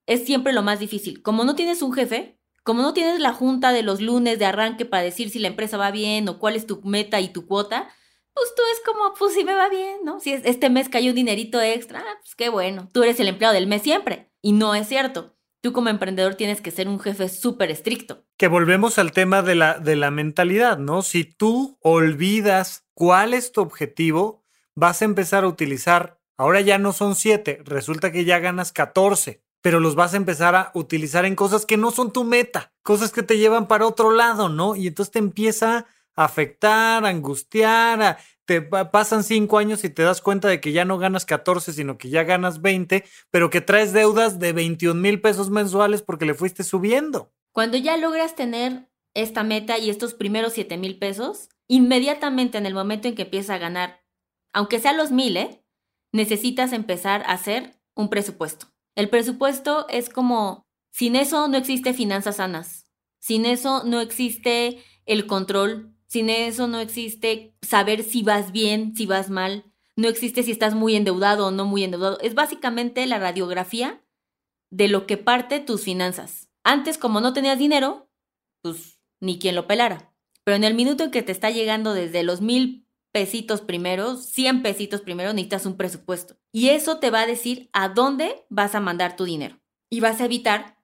es siempre lo más difícil. Como no tienes un jefe, como no tienes la junta de los lunes de arranque para decir si la empresa va bien o cuál es tu meta y tu cuota, pues tú es como, pues si me va bien, ¿no? Si este mes cayó un dinerito extra, ah, pues qué bueno. Tú eres el empleado del mes siempre. Y no es cierto. Tú como emprendedor tienes que ser un jefe súper estricto. Que volvemos al tema de la, de la mentalidad, ¿no? Si tú olvidas cuál es tu objetivo, vas a empezar a utilizar Ahora ya no son siete, resulta que ya ganas 14, pero los vas a empezar a utilizar en cosas que no son tu meta, cosas que te llevan para otro lado, ¿no? Y entonces te empieza a afectar, a angustiar, te pasan cinco años y te das cuenta de que ya no ganas 14, sino que ya ganas 20, pero que traes deudas de 21 mil pesos mensuales porque le fuiste subiendo. Cuando ya logras tener esta meta y estos primeros 7 mil pesos, inmediatamente en el momento en que empiezas a ganar, aunque sea los mil, ¿eh? Necesitas empezar a hacer un presupuesto. El presupuesto es como, sin eso no existe finanzas sanas, sin eso no existe el control, sin eso no existe saber si vas bien, si vas mal, no existe si estás muy endeudado o no muy endeudado. Es básicamente la radiografía de lo que parte tus finanzas. Antes, como no tenías dinero, pues ni quien lo pelara. Pero en el minuto en que te está llegando desde los mil pesitos primero, 100 pesitos primero, necesitas un presupuesto. Y eso te va a decir a dónde vas a mandar tu dinero. Y vas a evitar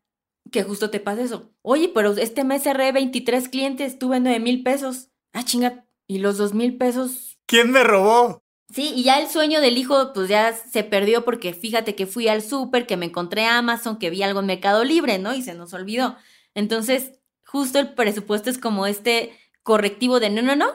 que justo te pase eso. Oye, pero este mes cerré 23 clientes, tuve 9 mil pesos. Ah, chinga, ¿y los 2 mil pesos? ¿Quién me robó? Sí, y ya el sueño del hijo pues ya se perdió porque fíjate que fui al súper, que me encontré Amazon, que vi algo en Mercado Libre, ¿no? Y se nos olvidó. Entonces, justo el presupuesto es como este correctivo de no, no, no,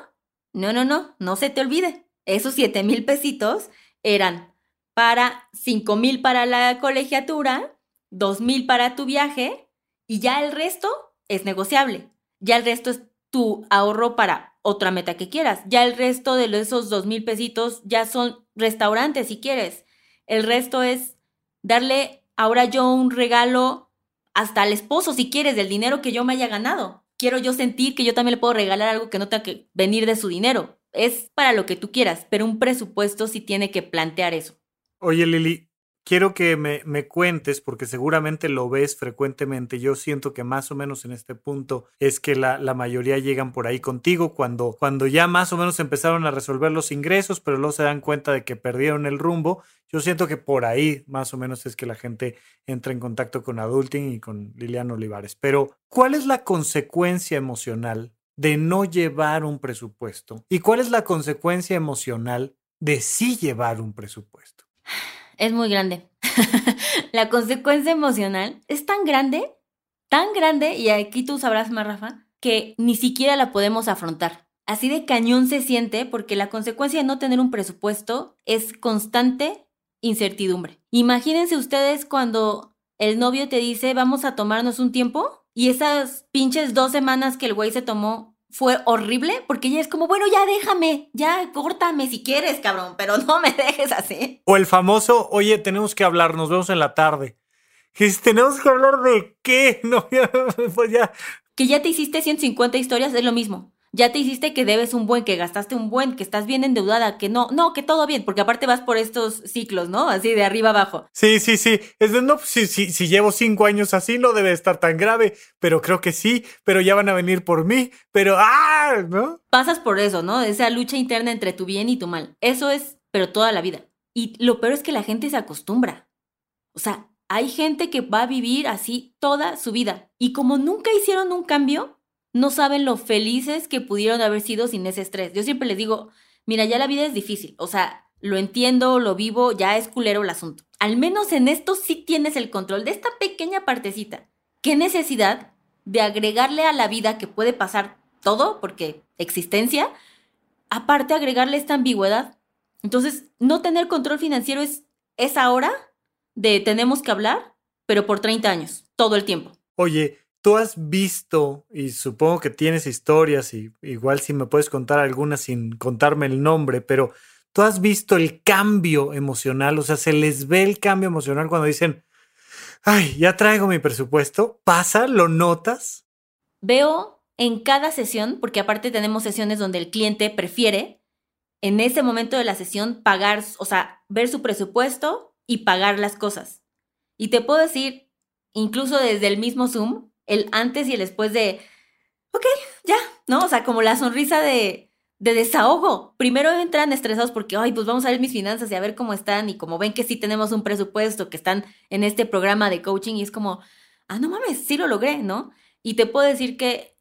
no, no, no, no se te olvide. Esos 7 mil pesitos eran para 5 mil para la colegiatura, 2 mil para tu viaje y ya el resto es negociable. Ya el resto es tu ahorro para otra meta que quieras. Ya el resto de esos 2 mil pesitos ya son restaurantes si quieres. El resto es darle ahora yo un regalo hasta al esposo si quieres del dinero que yo me haya ganado. Quiero yo sentir que yo también le puedo regalar algo que no tenga que venir de su dinero. Es para lo que tú quieras, pero un presupuesto sí tiene que plantear eso. Oye, Lili, quiero que me, me, cuentes, porque seguramente lo ves frecuentemente. Yo siento que más o menos en este punto es que la, la, mayoría llegan por ahí contigo cuando, cuando ya más o menos empezaron a resolver los ingresos, pero luego se dan cuenta de que perdieron el rumbo. Yo siento que por ahí más o menos es que la gente entra en contacto con Adulting y con Liliana Olivares. Pero, ¿cuál es la consecuencia emocional de no llevar un presupuesto? ¿Y cuál es la consecuencia emocional de sí llevar un presupuesto? [SIGHS] [LAUGHS] es muy grande. [LAUGHS] la consecuencia emocional es tan grande, tan grande, y aquí tú sabrás más, Rafa, que ni siquiera la podemos afrontar. Así de cañón se siente porque la consecuencia de no tener un presupuesto es constante incertidumbre. Imagínense ustedes cuando el novio te dice vamos a tomarnos un tiempo y esas pinches dos semanas que el güey se tomó fue horrible porque ella es como, bueno, ya déjame, ya córtame si quieres, cabrón, pero [LAUGHS] no me dejes así. O el famoso, oye, tenemos que hablar, nos vemos en la tarde. Que tenemos que hablar de qué, [LAUGHS] no, pues ya. Que ya te hiciste 150 historias, es lo mismo ya te hiciste que debes un buen, que gastaste un buen, que estás bien endeudada, que no, no, que todo bien, porque aparte vas por estos ciclos, ¿no? Así de arriba abajo. Sí, sí, sí. Es de, no, si, si, si llevo cinco años así, no debe estar tan grave, pero creo que sí, pero ya van a venir por mí, pero ¡ah! ¿No? Pasas por eso, ¿no? Esa lucha interna entre tu bien y tu mal. Eso es, pero toda la vida. Y lo peor es que la gente se acostumbra. O sea, hay gente que va a vivir así toda su vida. Y como nunca hicieron un cambio, no saben lo felices que pudieron haber sido sin ese estrés. Yo siempre les digo, mira, ya la vida es difícil, o sea, lo entiendo, lo vivo, ya es culero el asunto. Al menos en esto sí tienes el control de esta pequeña partecita. ¿Qué necesidad de agregarle a la vida que puede pasar todo, porque existencia, aparte agregarle esta ambigüedad? Entonces, no tener control financiero es esa hora de tenemos que hablar, pero por 30 años, todo el tiempo. Oye, tú has visto, y supongo que tienes historias, y igual si me puedes contar algunas sin contarme el nombre, pero tú has visto el cambio emocional, o sea, se les ve el cambio emocional cuando dicen, ay, ya traigo mi presupuesto, pasa, lo notas. Veo en cada sesión, porque aparte tenemos sesiones donde el cliente prefiere en ese momento de la sesión pagar, o sea, ver su presupuesto y pagar las cosas. Y te puedo decir, incluso desde el mismo Zoom, el antes y el después de, ok, ya, ¿no? O sea, como la sonrisa de, de desahogo. Primero entran estresados porque, ay, pues vamos a ver mis finanzas y a ver cómo están y como ven que sí tenemos un presupuesto, que están en este programa de coaching y es como, ah, no mames, sí lo logré, ¿no? Y te puedo decir que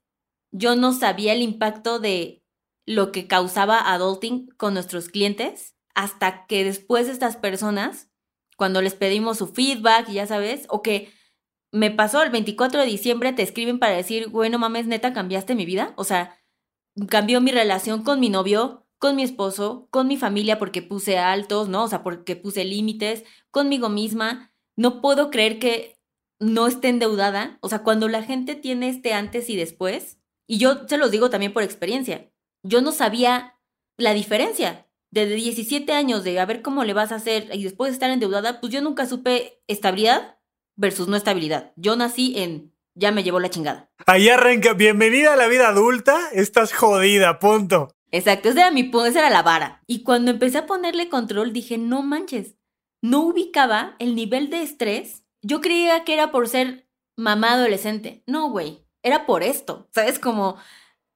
yo no sabía el impacto de lo que causaba adulting con nuestros clientes hasta que después estas personas, cuando les pedimos su feedback, ya sabes, o que me pasó el 24 de diciembre, te escriben para decir, güey, no mames, neta, cambiaste mi vida. O sea, cambió mi relación con mi novio, con mi esposo, con mi familia porque puse altos, ¿no? O sea, porque puse límites, conmigo misma. No puedo creer que no esté endeudada. O sea, cuando la gente tiene este antes y después, y yo se los digo también por experiencia, yo no sabía la diferencia. Desde 17 años de a ver cómo le vas a hacer y después de estar endeudada, pues yo nunca supe estabilidad versus no estabilidad. Yo nací en ya me llevó la chingada. Ahí arranca, bienvenida a la vida adulta, estás jodida, punto. Exacto, ese era mi punto, esa era la vara. Y cuando empecé a ponerle control dije, no manches, no ubicaba el nivel de estrés. Yo creía que era por ser mamá adolescente. No, güey, era por esto. ¿Sabes? Como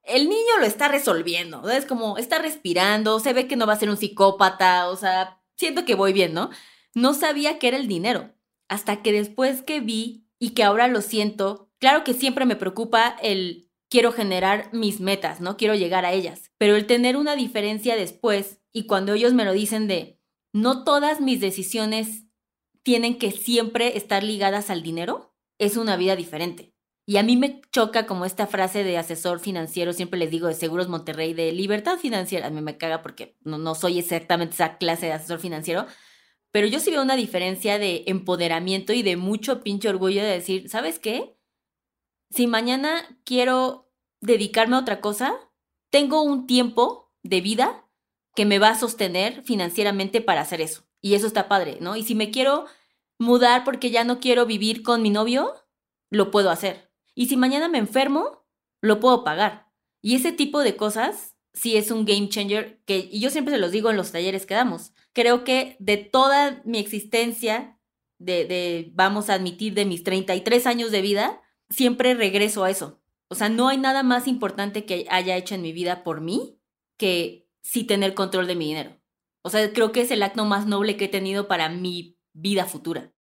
el niño lo está resolviendo, ¿sabes? Como está respirando, se ve que no va a ser un psicópata, o sea, siento que voy bien, ¿no? No sabía que era el dinero hasta que después que vi y que ahora lo siento, claro que siempre me preocupa el quiero generar mis metas, ¿no? Quiero llegar a ellas, pero el tener una diferencia después y cuando ellos me lo dicen de no todas mis decisiones tienen que siempre estar ligadas al dinero, es una vida diferente. Y a mí me choca como esta frase de asesor financiero, siempre les digo de Seguros Monterrey, de libertad financiera. A mí me caga porque no, no soy exactamente esa clase de asesor financiero, Pero yo sí veo una diferencia de empoderamiento y de mucho pinche orgullo de decir, ¿sabes qué? Si mañana quiero dedicarme a otra cosa, tengo un tiempo de vida que me va a sostener financieramente para hacer eso. Y eso está padre, ¿no? Y si me quiero mudar porque ya no quiero vivir con mi novio, lo puedo hacer. Y si mañana me enfermo, lo puedo pagar. Y ese tipo de cosas sí es un game changer que y yo siempre se los digo en los talleres que damos. Creo que de toda mi existencia, de, de vamos a admitir, de mis 33 años de vida, siempre regreso a eso. O sea, no hay nada más importante que haya hecho en mi vida por mí que sí tener control de mi dinero. O sea, creo que es el acto más noble que he tenido para mi vida futura.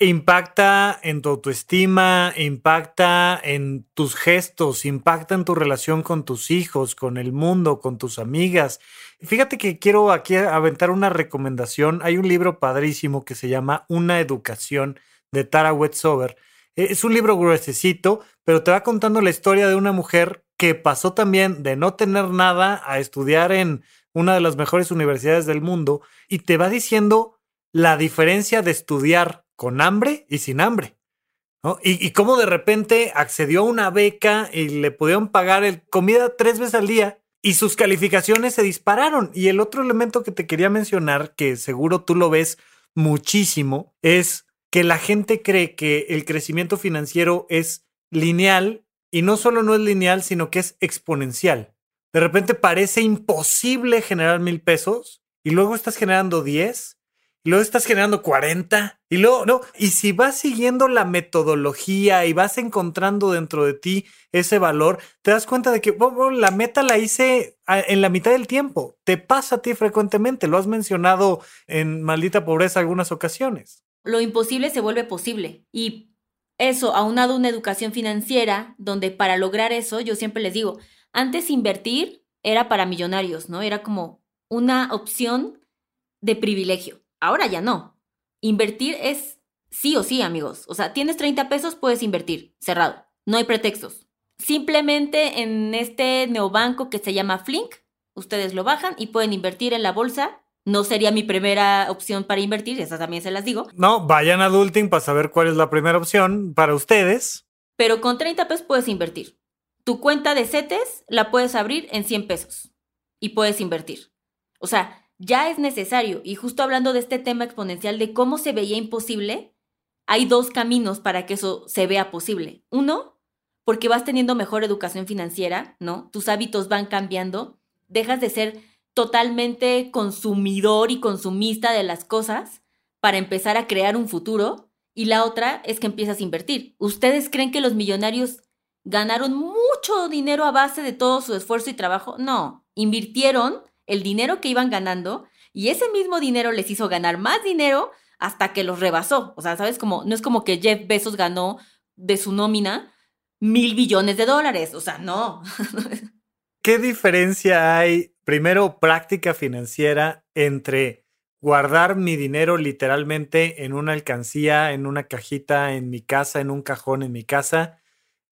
Impacta en tu autoestima, impacta en tus gestos, impacta en tu relación con tus hijos, con el mundo, con tus amigas. Fíjate que quiero aquí aventar una recomendación. Hay un libro padrísimo que se llama Una educación de Tara Wetsover. E, es un libro gruesecito, pero te va contando la historia de una mujer que pasó también de no tener nada a estudiar en una de las mejores universidades del mundo y te va diciendo la diferencia de estudiar con hambre y sin hambre. ¿no? Y, cómo de repente accedió a una beca y le pudieron pagar el, comida tres veces al día y sus calificaciones se dispararon. Y el otro elemento que te quería mencionar, que seguro tú lo ves muchísimo, es que la gente cree que el crecimiento financiero es lineal y no solo no es lineal, sino que es exponencial. De repente parece imposible generar mil pesos y luego estás generando 10 y luego estás generando 40 y luego, no, y si vas siguiendo la metodología y vas encontrando dentro de ti ese valor, te das cuenta de que la meta la hice en la mitad del tiempo. Te pasa a ti frecuentemente, lo has mencionado en Maldita Pobreza algunas ocasiones. Lo imposible se vuelve posible y eso, aunado una educación financiera, donde para lograr eso, yo siempre les digo, antes invertir era para millonarios, ¿no? Era como una opción de privilegio Ahora ya no. Invertir es sí o sí, amigos. O sea, tienes 30 pesos, puedes invertir. Cerrado. No hay pretextos. Simplemente en este neobanco que se llama Flink, ustedes lo bajan y pueden invertir en la bolsa. No sería mi primera opción para invertir, esas también se las digo. No, vayan a Adulting para saber cuál es la primera opción para ustedes. Pero con 30 pesos puedes invertir. Tu cuenta de CETES la puedes abrir en 100 pesos y puedes invertir. O sea, ya es necesario. Y justo hablando de este tema exponencial de cómo se veía imposible, hay dos caminos para que eso se vea posible. Uno, porque vas teniendo mejor educación financiera, ¿no? Tus hábitos van cambiando, dejas de ser totalmente consumidor y consumista de las cosas para empezar a crear un futuro. Y la otra es que empiezas a invertir. ¿Ustedes creen que los millonarios ganaron mucho dinero a base de todo su esfuerzo y trabajo? No, invirtieron el dinero que iban ganando y ese mismo dinero les hizo ganar más dinero hasta que los rebasó. O sea, ¿sabes? Como, no es como que Jeff Bezos ganó de su nómina mil billones de dólares. O sea, no. [LAUGHS] ¿Qué diferencia hay, primero, práctica financiera entre guardar mi dinero literalmente en una alcancía, en una cajita, en mi casa, en un cajón en mi casa,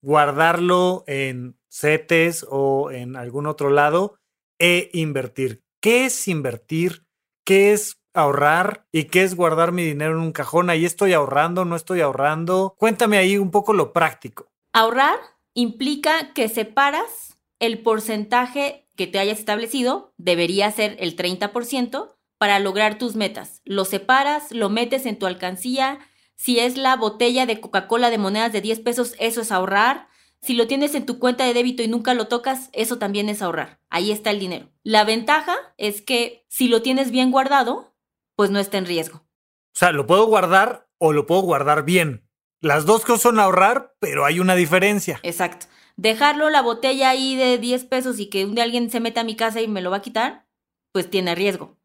guardarlo en CETES o en algún otro lado e invertir. ¿Qué es invertir? ¿Qué es ahorrar? ¿Y qué es guardar mi dinero en un cajón? Ahí estoy ahorrando, no estoy ahorrando. Cuéntame ahí un poco lo práctico. Ahorrar implica que separas el porcentaje que te hayas establecido, debería ser el 30%, para lograr tus metas. Lo separas, lo metes en tu alcancía. Si es la botella de Coca-Cola de monedas de 10 pesos, eso es ahorrar. Si lo tienes en tu cuenta de débito y nunca lo tocas, eso también es ahorrar. Ahí está el dinero. La ventaja es que si lo tienes bien guardado, pues no está en riesgo. O sea, lo puedo guardar o lo puedo guardar bien. Las dos cosas son ahorrar, pero hay una diferencia. Exacto. Dejarlo la botella ahí de 10 pesos y que un día alguien se meta a mi casa y me lo va a quitar, pues tiene riesgo.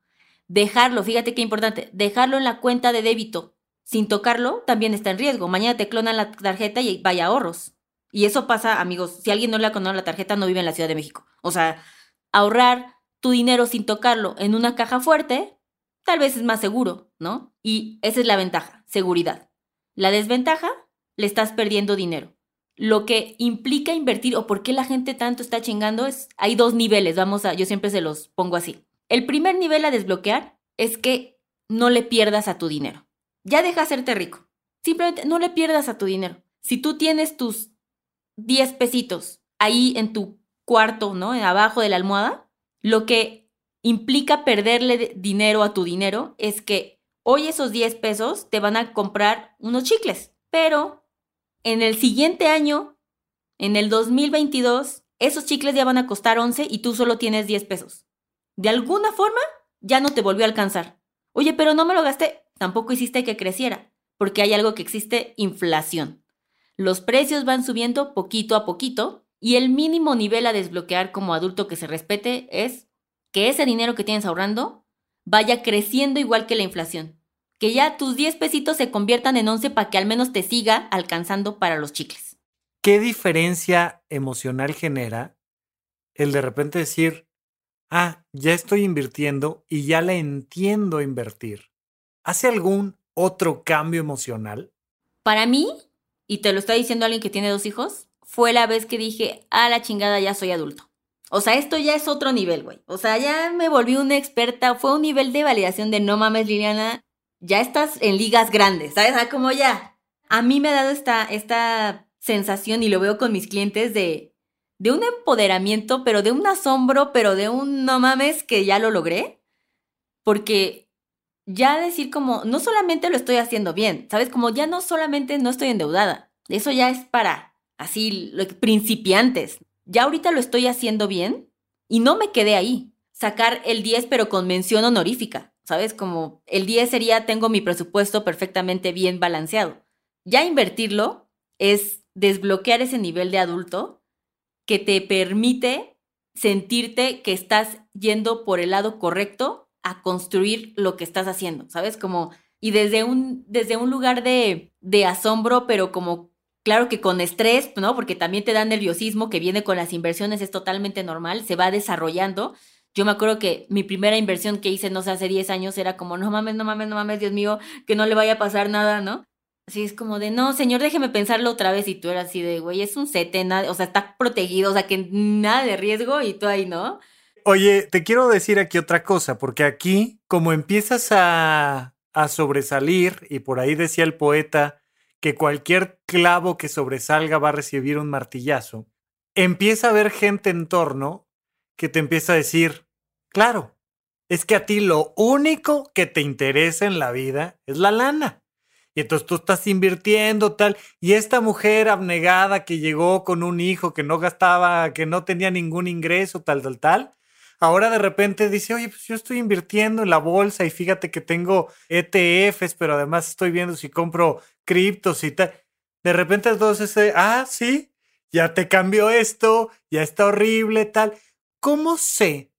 Dejarlo, fíjate qué importante, dejarlo en la cuenta de débito sin tocarlo también está en riesgo. Mañana te clonan la tarjeta y vaya ahorros. Y eso pasa, amigos, si alguien no le ha la tarjeta, no vive en la Ciudad de México. O sea, ahorrar tu dinero sin tocarlo en una caja fuerte, tal vez es más seguro, ¿no? Y esa es la ventaja, seguridad. La desventaja, le estás perdiendo dinero. Lo que implica invertir o por qué la gente tanto está chingando es, hay dos niveles, vamos a, yo siempre se los pongo así. El primer nivel a desbloquear es que no le pierdas a tu dinero. Ya deja hacerte rico. Simplemente no le pierdas a tu dinero. Si tú tienes tus 10 pesitos ahí en tu cuarto, ¿no? Abajo de la almohada, lo que implica perderle dinero a tu dinero es que hoy esos 10 pesos te van a comprar unos chicles, pero en el siguiente año, en el 2022, esos chicles ya van a costar 11 y tú solo tienes 10 pesos. De alguna forma, ya no te volvió a alcanzar. Oye, pero no me lo gasté. Tampoco hiciste que creciera, porque hay algo que existe, inflación. Los precios van subiendo poquito a poquito y el mínimo nivel a desbloquear como adulto que se respete es que ese dinero que tienes ahorrando vaya creciendo igual que la inflación. Que ya tus 10 pesitos se conviertan en 11 para que al menos te siga alcanzando para los chicles. ¿Qué diferencia emocional genera el de repente decir, ah, ya estoy invirtiendo y ya le entiendo invertir? ¿Hace algún otro cambio emocional? Para mí, y te lo está diciendo alguien que tiene dos hijos, fue la vez que dije, a la chingada, ya soy adulto. O sea, esto ya es otro nivel, güey. O sea, ya me volví una experta. Fue un nivel de validación de no mames, Liliana, ya estás en ligas grandes, ¿sabes? O como ya. A mí me ha dado esta, esta sensación y lo veo con mis clientes de, de un empoderamiento, pero de un asombro, pero de un no mames que ya lo logré. Porque ya decir como, no solamente lo estoy haciendo bien, ¿sabes? Como ya no solamente no estoy endeudada, eso ya es para así principiantes. Ya ahorita lo estoy haciendo bien y no me quedé ahí. Sacar el 10 pero con mención honorífica, ¿sabes? Como el 10 sería tengo mi presupuesto perfectamente bien balanceado. Ya invertirlo es desbloquear ese nivel de adulto que te permite sentirte que estás yendo por el lado correcto a construir lo que estás haciendo, ¿sabes? Como, y desde un, desde un lugar de, de asombro, pero como, claro que con estrés, ¿no? Porque también te da nerviosismo que viene con las inversiones, es totalmente normal, se va desarrollando. Yo me acuerdo que mi primera inversión que hice, no sé, hace 10 años era como, no mames, no mames, no mames, Dios mío, que no le vaya a pasar nada, ¿no? Así es como de, no, señor, déjeme pensarlo otra vez. Y tú eras así de, güey, es un setena, o sea, está protegido, o sea, que nada de riesgo y tú ahí, ¿no? Oye, te quiero decir aquí otra cosa, porque aquí, como empiezas a, a sobresalir, y por ahí decía el poeta que cualquier clavo que sobresalga va a recibir un martillazo, empieza a haber gente en torno que te empieza a decir, claro, es que a ti lo único que te interesa en la vida es la lana. Y entonces tú estás invirtiendo tal. Y esta mujer abnegada que llegó con un hijo que no gastaba, que no tenía ningún ingreso, tal, tal, tal, ahora de repente dice, oye, pues yo estoy invirtiendo en la bolsa y fíjate que tengo ETFs, pero además estoy viendo si compro criptos y tal. De repente entonces, ah, sí, ya te cambió esto, ya está horrible, tal. ¿Cómo sé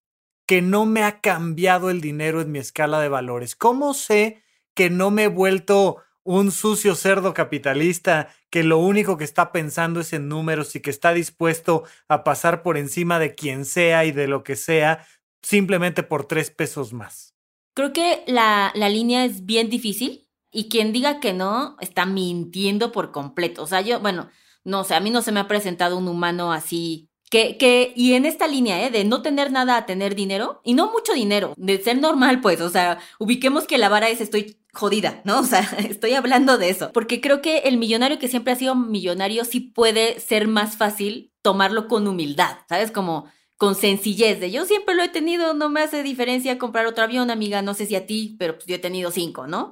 que no me ha cambiado el dinero en mi escala de valores? ¿Cómo sé que no me he vuelto un sucio cerdo capitalista que lo único que está pensando es en números y que está dispuesto a pasar por encima de quien sea y de lo que sea simplemente por tres pesos más. Creo que la, la línea es bien difícil y quien diga que no está mintiendo por completo. O sea, yo, bueno, no sé, a mí no se me ha presentado un humano así que, que, y en esta línea, ¿eh? De no tener nada a tener dinero, y no mucho dinero, de ser normal, pues, o sea, ubiquemos que la vara es estoy jodida, ¿no? [LAUGHS] O sea, estoy hablando de eso, porque creo que el millonario que siempre ha sido millonario sí puede ser más fácil tomarlo con humildad, ¿sabes? Como con sencillez de yo siempre lo he tenido, no me hace diferencia comprar otro avión, amiga, no sé si a ti, pero pues yo he tenido cinco, ¿no?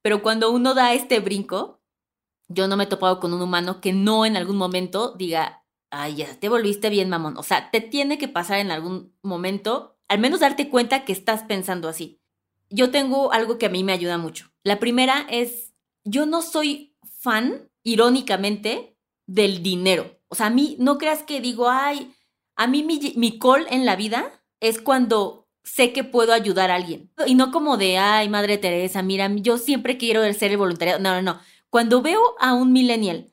Pero cuando uno da este brinco, yo no me he topado con un humano que no en algún momento diga, ay, ya te volviste bien mamón. O sea, te tiene que pasar en algún momento, al menos darte cuenta que estás pensando así. Yo tengo algo que a mí me ayuda mucho. La primera es, yo no soy fan, irónicamente, del dinero. O sea, a mí, no creas que digo, ay, a mí mi, mi call en la vida es cuando sé que puedo ayudar a alguien. Y no como de, ay, Madre Teresa, mira, yo siempre quiero ser el voluntariado. No, no, no. Cuando veo a un millennial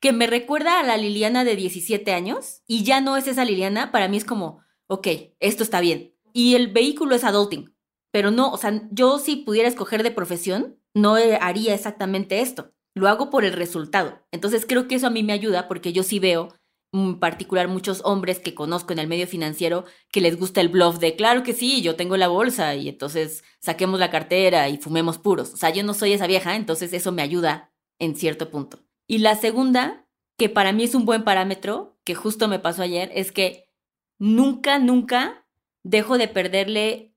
que me recuerda a la Liliana de 17 años y ya no es esa Liliana, para mí es como, ok, esto está bien. Y el vehículo es adulting, pero no, o sea, yo si pudiera escoger de profesión, no haría exactamente esto. Lo hago por el resultado. Entonces creo que eso a mí me ayuda porque yo sí veo en particular muchos hombres que conozco en el medio financiero que les gusta el bluff de, claro que sí, yo tengo la bolsa y entonces saquemos la cartera y fumemos puros. O sea, yo no soy esa vieja, entonces eso me ayuda en cierto punto. Y la segunda, que para mí es un buen parámetro, que justo me pasó ayer, es que nunca, nunca dejo de perderle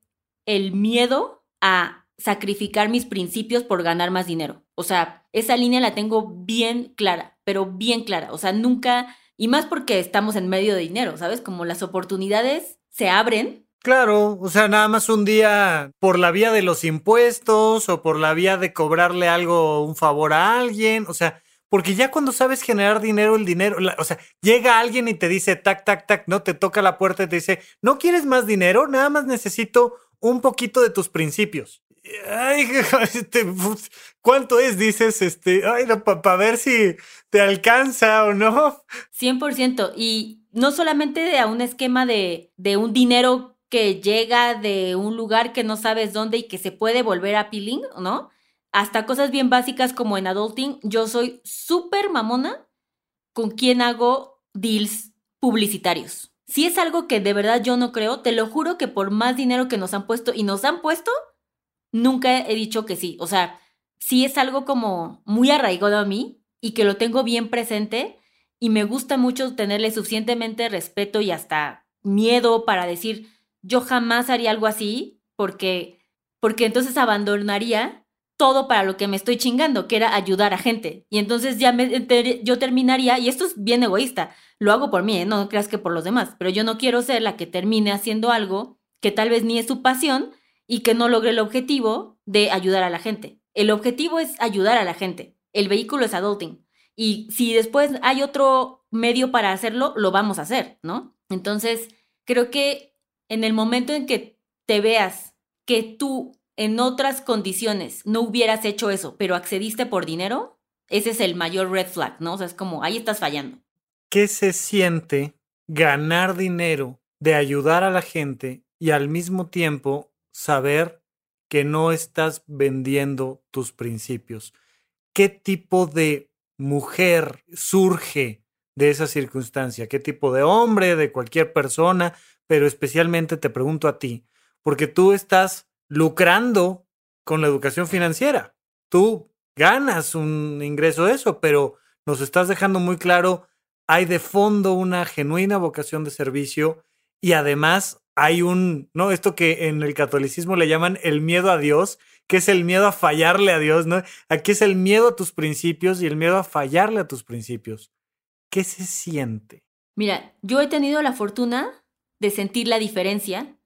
el miedo a sacrificar mis principios por ganar más dinero. O sea, esa línea la tengo bien clara, pero bien clara. O sea, nunca y más porque estamos en medio de dinero, ¿sabes? Como las oportunidades se abren. Claro, o sea, nada más un día por la vía de los impuestos o por la vía de cobrarle algo, un favor a alguien, o sea, porque ya cuando sabes generar dinero, el dinero, o sea, llega alguien y te dice, tac, tac, tac, no, te toca la puerta y te dice, ¿no quieres más dinero? Nada más necesito un poquito de tus principios. Ay, [LAUGHS] este, ¿cuánto es? Dices, este, ay, para ver si te alcanza o no. 100%. Y no solamente a un esquema de, de un dinero que llega de un lugar que no sabes dónde y que se puede volver a peeling, ¿no? Hasta cosas bien básicas como en adulting, yo soy súper mamona con quien hago deals publicitarios. Si es algo que de verdad yo no creo, te lo juro que por más dinero que nos han puesto y nos han puesto, nunca he dicho que sí. O sea, sí es algo como muy arraigado a mí y que lo tengo bien presente y me gusta mucho tenerle suficientemente respeto y hasta miedo para decir, yo jamás haría algo así porque, porque entonces abandonaría todo para lo que me estoy chingando, que era ayudar a gente. Y entonces ya me, yo terminaría, y esto es bien egoísta, lo hago por mí, ¿eh? no creas que por los demás, pero yo no quiero ser la que termine haciendo algo que tal vez ni es su pasión y que no logre el objetivo de ayudar a la gente. El objetivo es ayudar a la gente. El vehículo es adulting. Y si después hay otro medio para hacerlo, lo vamos a hacer, ¿no? Entonces, creo que en el momento en que te veas que tú en otras condiciones no hubieras hecho eso, pero accediste por dinero, ese es el mayor red flag, ¿no? O sea, es como, ahí estás fallando. ¿Qué se siente ganar dinero de ayudar a la gente y al mismo tiempo saber que no estás vendiendo tus principios. ¿Qué tipo de mujer surge de esa circunstancia? ¿Qué tipo de hombre, de cualquier persona? Pero especialmente te pregunto a ti, porque tú estás lucrando con la educación financiera. Tú ganas un ingreso de eso, pero nos estás dejando muy claro, hay de fondo una genuina vocación de servicio y además hay un, ¿no? Esto que en el catolicismo le llaman el miedo a Dios, que es el miedo a fallarle a Dios, ¿no? Aquí es el miedo a tus principios y el miedo a fallarle a tus principios. ¿Qué se siente? Mira, yo he tenido la fortuna de sentir la diferencia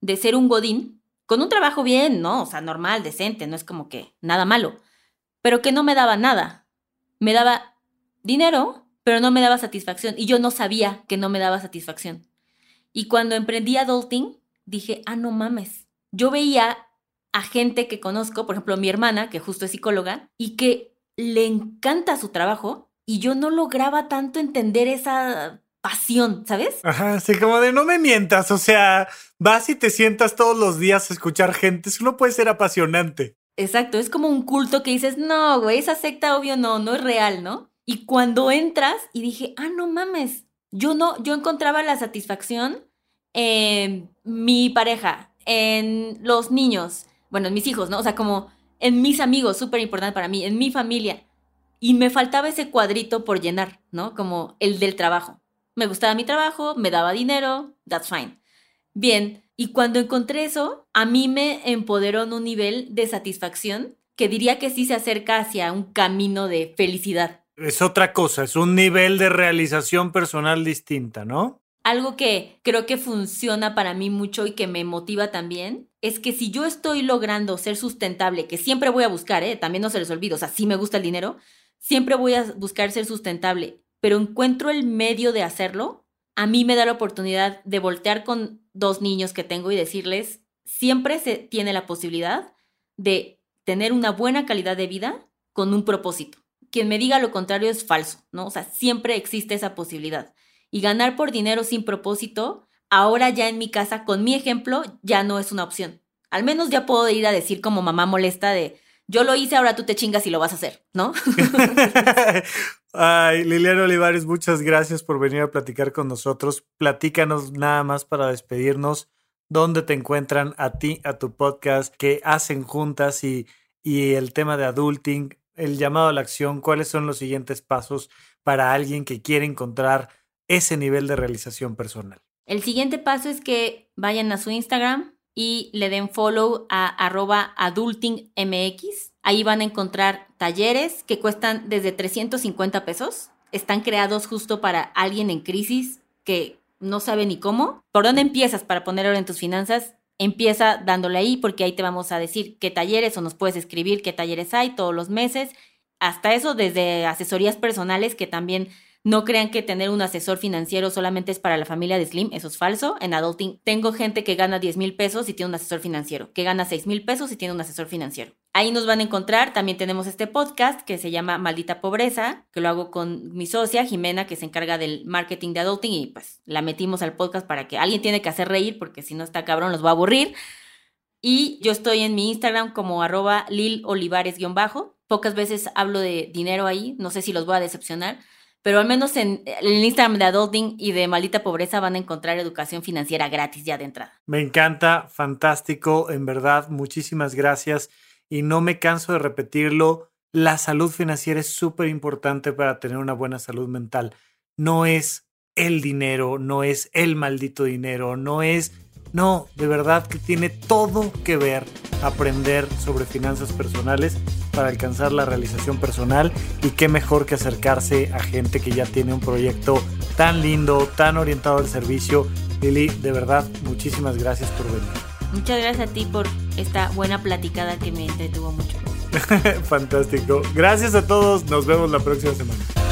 de ser un godín con un trabajo bien, ¿no? O sea, normal, decente, no es como que nada malo, pero que no me daba nada. Me daba dinero, pero no me daba satisfacción y yo no sabía que no me daba satisfacción. Y cuando emprendí adulting, dije, ah, no mames. Yo veía a gente que conozco, por ejemplo, mi hermana, que justo es psicóloga, y que le encanta su trabajo, y yo no lograba tanto entender esa pasión, ¿sabes? Ajá, sí, como de no me mientas, o sea, vas y te sientas todos los días a escuchar gente, eso no puede ser apasionante. Exacto, es como un culto que dices, no, güey, esa secta obvio no, no es real, ¿no? Y cuando entras y dije, ah, no mames, yo no, yo encontraba la satisfacción en mi pareja, en los niños, bueno, en mis hijos, ¿no? O sea, como en mis amigos, súper importante para mí, en mi familia. Y me faltaba ese cuadrito por llenar, ¿no? Como el del trabajo. Me gustaba mi trabajo, me daba dinero, that's fine. Bien, y cuando encontré eso, a mí me empoderó en un nivel de satisfacción que diría que sí se acerca hacia un camino de felicidad es otra cosa, es un nivel de realización personal distinta, ¿no? Algo que creo que funciona para mí mucho y que me motiva también es que si yo estoy logrando ser sustentable, que siempre voy a buscar, ¿eh? también no se les olvide, o sea, sí me gusta el dinero, siempre voy a buscar ser sustentable, pero encuentro el medio de hacerlo, a mí me da la oportunidad de voltear con dos niños que tengo y decirles, siempre se tiene la posibilidad de tener una buena calidad de vida con un propósito quien me diga lo contrario es falso, ¿no? O sea, siempre existe esa posibilidad. Y ganar por dinero sin propósito, ahora ya en mi casa, con mi ejemplo, ya no es una opción. Al menos ya puedo ir a decir como mamá molesta de, yo lo hice, ahora tú te chingas y lo vas a hacer, ¿no? [LAUGHS] [LAUGHS] Ay, Liliana Olivares, muchas gracias por venir a platicar con nosotros. Platícanos nada más para despedirnos. ¿Dónde te encuentran a ti, a tu podcast? ¿Qué hacen juntas? Y, y el tema de adulting, el llamado a la acción. ¿Cuáles son los siguientes pasos para alguien que quiere encontrar ese nivel de realización personal? El siguiente paso es que vayan a su Instagram y le den follow a arroba adultingmx. Ahí van a encontrar talleres que cuestan desde 350 pesos. Están creados justo para alguien en crisis que no sabe ni cómo. ¿Por dónde empiezas para poner orden en tus finanzas? Empieza dándole ahí porque ahí te vamos a decir qué talleres o nos puedes escribir qué talleres hay todos los meses. Hasta eso desde asesorías personales que también no crean que tener un asesor financiero solamente es para la familia de Slim, eso es falso. En Adulting tengo gente que gana 10 mil pesos y tiene un asesor financiero, que gana 6 mil pesos y tiene un asesor financiero. Ahí nos van a encontrar, también tenemos este podcast que se llama Maldita Pobreza, que lo hago con mi socia Jimena, que se encarga del marketing de Adulting y pues la metimos al podcast para que alguien tiene que hacer reír porque si no está cabrón los va a aburrir. Y yo estoy en mi Instagram como arroba lilolivares-bajo. Pocas veces hablo de dinero ahí, no sé si los voy a decepcionar, pero al menos en el Instagram de Adulting y de Maldita Pobreza van a encontrar educación financiera gratis ya de entrada. Me encanta, fantástico, en verdad, muchísimas gracias. Y no me canso de repetirlo, la salud financiera es súper importante para tener una buena salud mental. No es el dinero, no es el maldito dinero, no es no, de verdad que tiene todo que ver aprender sobre finanzas personales para alcanzar la realización personal y qué mejor que acercarse a gente que ya tiene un proyecto tan lindo, tan orientado al servicio. Lili, de verdad, muchísimas gracias por venir. Muchas gracias a ti por esta buena platicada que me entretuvo mucho. [LAUGHS] Fantástico. Gracias a todos. Nos vemos la próxima semana.